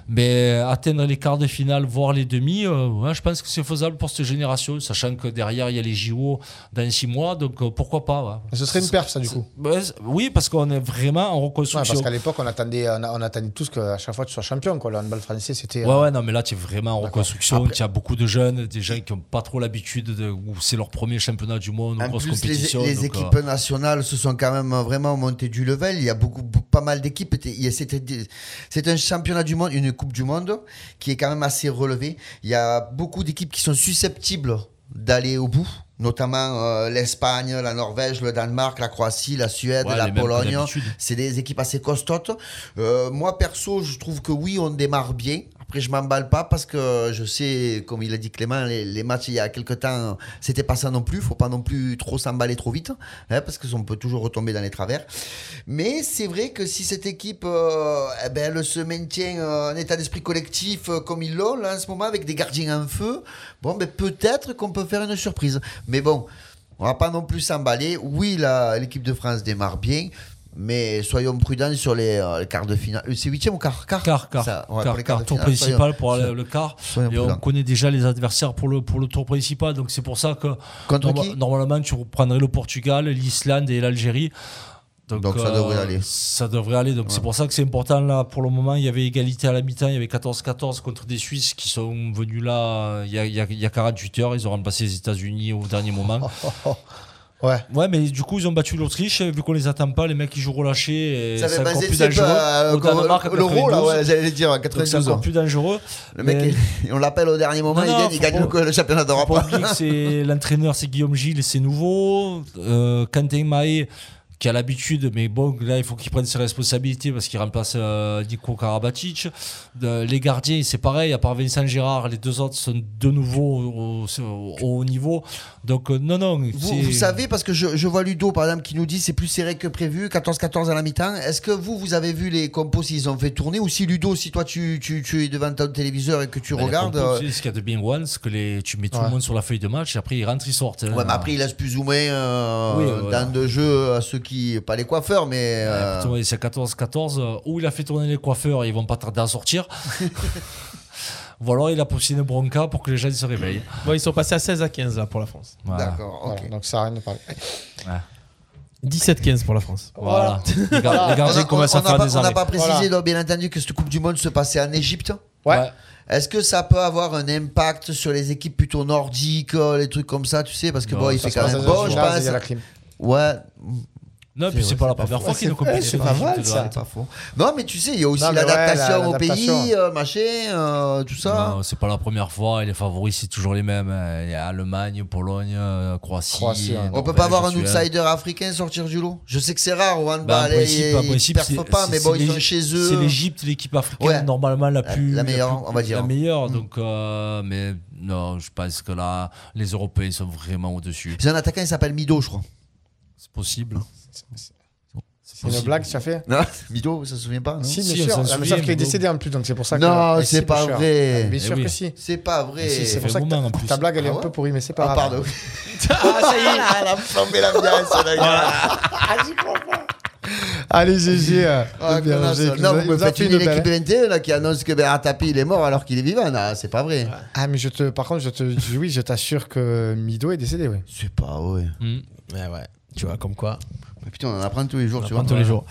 Mais atteindre les quarts de finale, voire les demi, euh, ouais, je pense que c'est faisable pour cette génération, sachant que derrière, il y a les JO dans six mois, donc euh, pourquoi pas. ouais. Mais Ce serait une perf, ça, du coup. Ouais, oui, parce qu'on est vraiment en Ouais, reconstruction. parce qu'à l'époque, on attendait, on, attendait tous qu'à chaque fois tu sois champion. Quoi. Le handball français, c'était. Ouais, euh, ouais, non, mais là, tu es vraiment en reconstruction. Tu as beaucoup de jeunes, des gens qui n'ont pas trop l'habitude, de, ou c'est leur premier championnat du monde, En grosse plus, les, compétition. les donc, équipes euh, nationales se sont quand même vraiment montées du level. Il y a beaucoup, pas mal d'équipes. Il y a- C'était c'est un championnat du monde, une Coupe du Monde qui est quand même assez relevée. Il y a beaucoup d'équipes qui sont susceptibles d'aller au bout, notamment euh, l'Espagne, la Norvège, le Danemark, la Croatie, la Suède, Ouais, la Pologne. C'est des équipes assez costaudes. Euh, moi, perso, je trouve que oui, on démarre bien. Après, je m'emballe pas parce que je sais, comme il a dit Clément, les, matchs il y a quelques temps, c'était pas ça non plus. Faut pas non plus trop s'emballer trop vite, hein, parce qu'on peut toujours retomber dans les travers. Mais c'est vrai que si cette équipe, euh, eh ben, se maintient euh, en état d'esprit collectif euh, comme ils l'ont en ce moment, avec des gardiens en feu, bon, ben, peut-être qu'on peut faire une surprise. Mais bon, on va pas non plus s'emballer. Oui, l'équipe de France démarre bien. Mais soyons prudents sur les, euh, les quarts de finale. Euh, C'est huitième ou quart Quart, Quart, quart, Ça, ouais, quart, pour quart, tour finale, principal soyons- pour aller soyons- le quart. Et on prudents. connaît déjà les adversaires pour le, pour le tour principal. Donc c'est pour ça que norma- qui normalement tu prendrais le Portugal, l'Islande et l'Algérie. Donc, ça devrait aller. Ça devrait aller. Donc c'est pour ça que c'est important là. Pour le moment, il y avait égalité à la mi-temps. Il y avait 14-14 contre des Suisses qui sont venus là euh, il y a, il y a- il y a 48 heures. Ils ont remplacé les États-Unis au dernier moment. Ouais. Ouais, mais du coup, ils ont battu l'Autriche. Vu qu'on les attend pas, les mecs ils jouent relâchés. Et Ça fait encore plus dangereux. euh, Au Danemark, en l'euro là, 92. ouais, j'allais dire, Donc c'est 92 encore ans. plus dangereux. Le mec, Mais- il- on l'appelle au dernier moment, Non, il gagne, il le, le championnat d'Europe. l'entraîneur, c'est Guillaume Gilles, c'est nouveau. Euh, Quentin Mahé, qui a l'habitude, mais bon, là, il faut qu'il prenne ses responsabilités parce qu'il remplace euh, Nico Karabatic. De- les gardiens, c'est pareil, à part Vincent Gérard, les deux autres sont de nouveau au, au- au haut niveau. Donc, euh, non, non. Vous, vous savez, parce que je, je vois Ludo, par exemple, qui nous dit c'est plus serré que prévu, 14-14 à la mi-temps. Est-ce que vous, vous avez vu les compos s'ils ont fait tourner? Ou si Ludo, si toi tu, tu, tu es devant ton téléviseur et que tu regardes. compos, euh, Ce qu'il y a de bien one, c'est que les, tu mets tout Ouais. le monde sur la feuille de match, et après ils rentrent, ils sortent. hein. Ouais, mais après, il laisse plus ou moins euh, Oui, dans voilà. de jeu à ceux qui. Pas les coiffeurs, mais. euh, ouais, c'est 14-14. euh, Ou il a fait tourner les coiffeurs, ils vont pas tarder à sortir. Ou alors il a poussé une bronca pour que les gens se réveillent. Bon, ils sont passés à 16 à 15 là pour la France. Voilà. D'accord. Voilà, donc ça a rien de parler. 17-15 pour la France. Voilà. Les, gar- les On a- gardiens on- commencent on à n'a faire pas, des on n'a pas précisé, Voilà. donc, bien entendu, que cette Coupe du Monde se passait en Égypte. Ouais. Est-ce que ça peut avoir un impact sur les équipes plutôt nordiques, euh, les trucs comme ça, tu sais Parce que Non, bon, il ça fait se quand même beau, je pense. Ouais. Non, puis c'est pas la première fois qu'ils nous compliquent. c'est pas mal, ça. C'est pas faux. Non, mais tu sais, il y a aussi l'adaptation la- au pays, euh, machin, euh, tout ça. Non, c'est pas la première fois. Et les favoris, c'est toujours les mêmes. hein. Il y a Allemagne, Pologne, euh, Croatie. Croatie, ouais. On peut pas avoir un outsider africain sortir du lot? Je sais que c'est rare au Bah, handball, en principe, ils, c'est- pas, mais c'est- bon, c'est ils sont chez eux. C'est l'Égypte, l'équipe africaine, Ouais. normalement la plus. la meilleure, on va dire. La meilleure. Donc, mais non, je pense que là, les Européens sont vraiment au-dessus. J'ai un attaquant, il s'appelle Mido, je crois. C'est possible. C'est une blague, tu as fait Non, Mido, ça se souvient pas, non Si, Si, bien on sûr. Ah, mais sauf qu'il est décédé en plus, donc c'est pour ça que. Non, Ah, c'est si, pas vrai. Ah, Bien Eh sûr oui. que si. C'est pas vrai. Si, c'est pour ça que moment, en ta- plus. ta blague, elle est Ah un ouais peu pourrie, mais c'est Ah, pas grave. pardon. ah, ça y est, elle a flambé l'ambiance, la gars. Allez, GG. euh, Ah, bien, connasse. GG, non, nous a- vous me nous a faites fait une 21 là, qui annonce que Bernard Tapie il est mort alors qu'il est vivant. Non, c'est pas vrai. Ah, mais je te, par contre, je te, oui, je t'assure que Mido est décédé, oui. C'est pas vrai. Hmm. Ouais, ouais. Tu vois, comme quoi. Mais putain, on en apprend tous les jours. On tu apprend vois. tous les jours.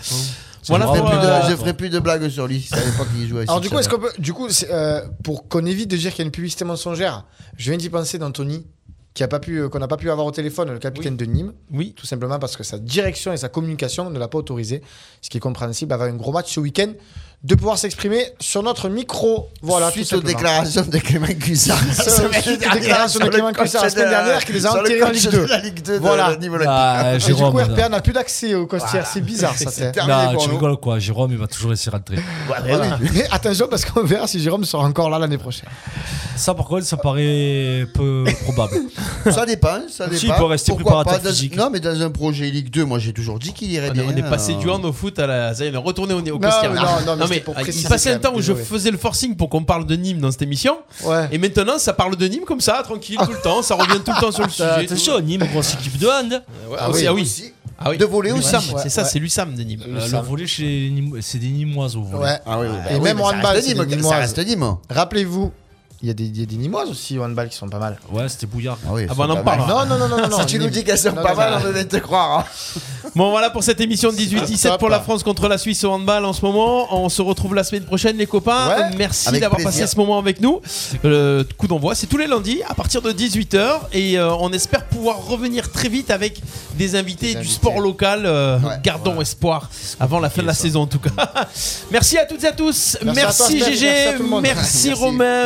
Voilà, je, ferai plus de, je ferai plus de blagues sur lui. C'est à l'époque qu'il jouait. Alors, du coup, est-ce qu'on peut, du coup, euh, pour qu'on évite de dire qu'il y a une publicité mensongère, je viens d'y penser d'Anthony, qui a pas pu, euh, qu'on n'a pas pu avoir au téléphone, le capitaine de Nîmes. Oui. Tout simplement parce que sa direction et sa communication ne l'a pas autorisé, ce qui est compréhensible avant un gros match ce week-end, de pouvoir s'exprimer sur notre micro. Voilà, Suite aux déclarations de Clément Cuissard. la Suite aux déclarations de Clément Cuissard la semaine de- dernière qui les a enterrés en Ligue de 2. la Ligue 2 de Voilà. niveau olympique. Ah, Et du Jérôme. coup, RPA n'a plus d'accès au costière. C'est bizarre, ça. c'est- terminé Non, pour tu nous. rigoles quoi. Jérôme, il va toujours laisser rentrer. Voilà. Mais attention parce qu'on verra si Jérôme sera encore là l'année prochaine. Ça, par contre, ça paraît peu probable. Ça dépend, ça dépend. Si, il peut rester Pourquoi préparateur physique. Non, mais dans un projet Ligue 2, moi j'ai toujours dit qu'il irait On bien. on est passé euh, du hand au foot à la. Ça y est, on est retourné au, Costière. non, non, mais c'était pour ah, il passait un temps où je faisais le forcing pour qu'on parle de Nîmes dans cette émission. Ouais. Et maintenant, ça parle de Nîmes comme ça, tranquille, tout le temps. Ça revient tout le temps sur le sujet. Attention, Nîmes, grosse équipe de hand. Ouais, Ah aussi, oui, ah oui. aussi. Ah oui. De voler. L'USAM, Ouais, c'est ça, ouais. c'est l'USAM de Nîmes. Euh, le volet, chez les Nîmes- c'est des Nîmoises au volet. Ouais. Ah oui, oui, bah Et oui, même ça handball, Nîmes, Ça reste Nîmes. Rappelez-vous, il y, a des- des Nîmoises aussi au handball qui sont pas mal. Ouais, c'était Bouillard. Ah oui, Ah bah, on en pas mal. Non, non, non, non, non. Si tu nous dis qu'elles sont Non, pas non, mal, non. on devait te croire. hein. Bon, voilà pour cette émission de 18-17 Top. pour la France contre la Suisse au handball en ce moment. On se retrouve la semaine prochaine, les copains. Ouais, Euh, Merci d'avoir passé ce moment avec nous. Le coup d'envoi, c'est tous les lundis à partir de 18h. Et euh, on espère pouvoir revenir très vite avec des invités Des du sport local. euh, Ouais. gardons espoir avant la fin de la saison, en tout cas. merci à toutes et à tous. Merci Merci. GG. Merci monde.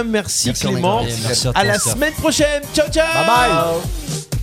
Merci, Merci. Clément. À À la semaine prochaine. Ciao, ciao. Bye bye.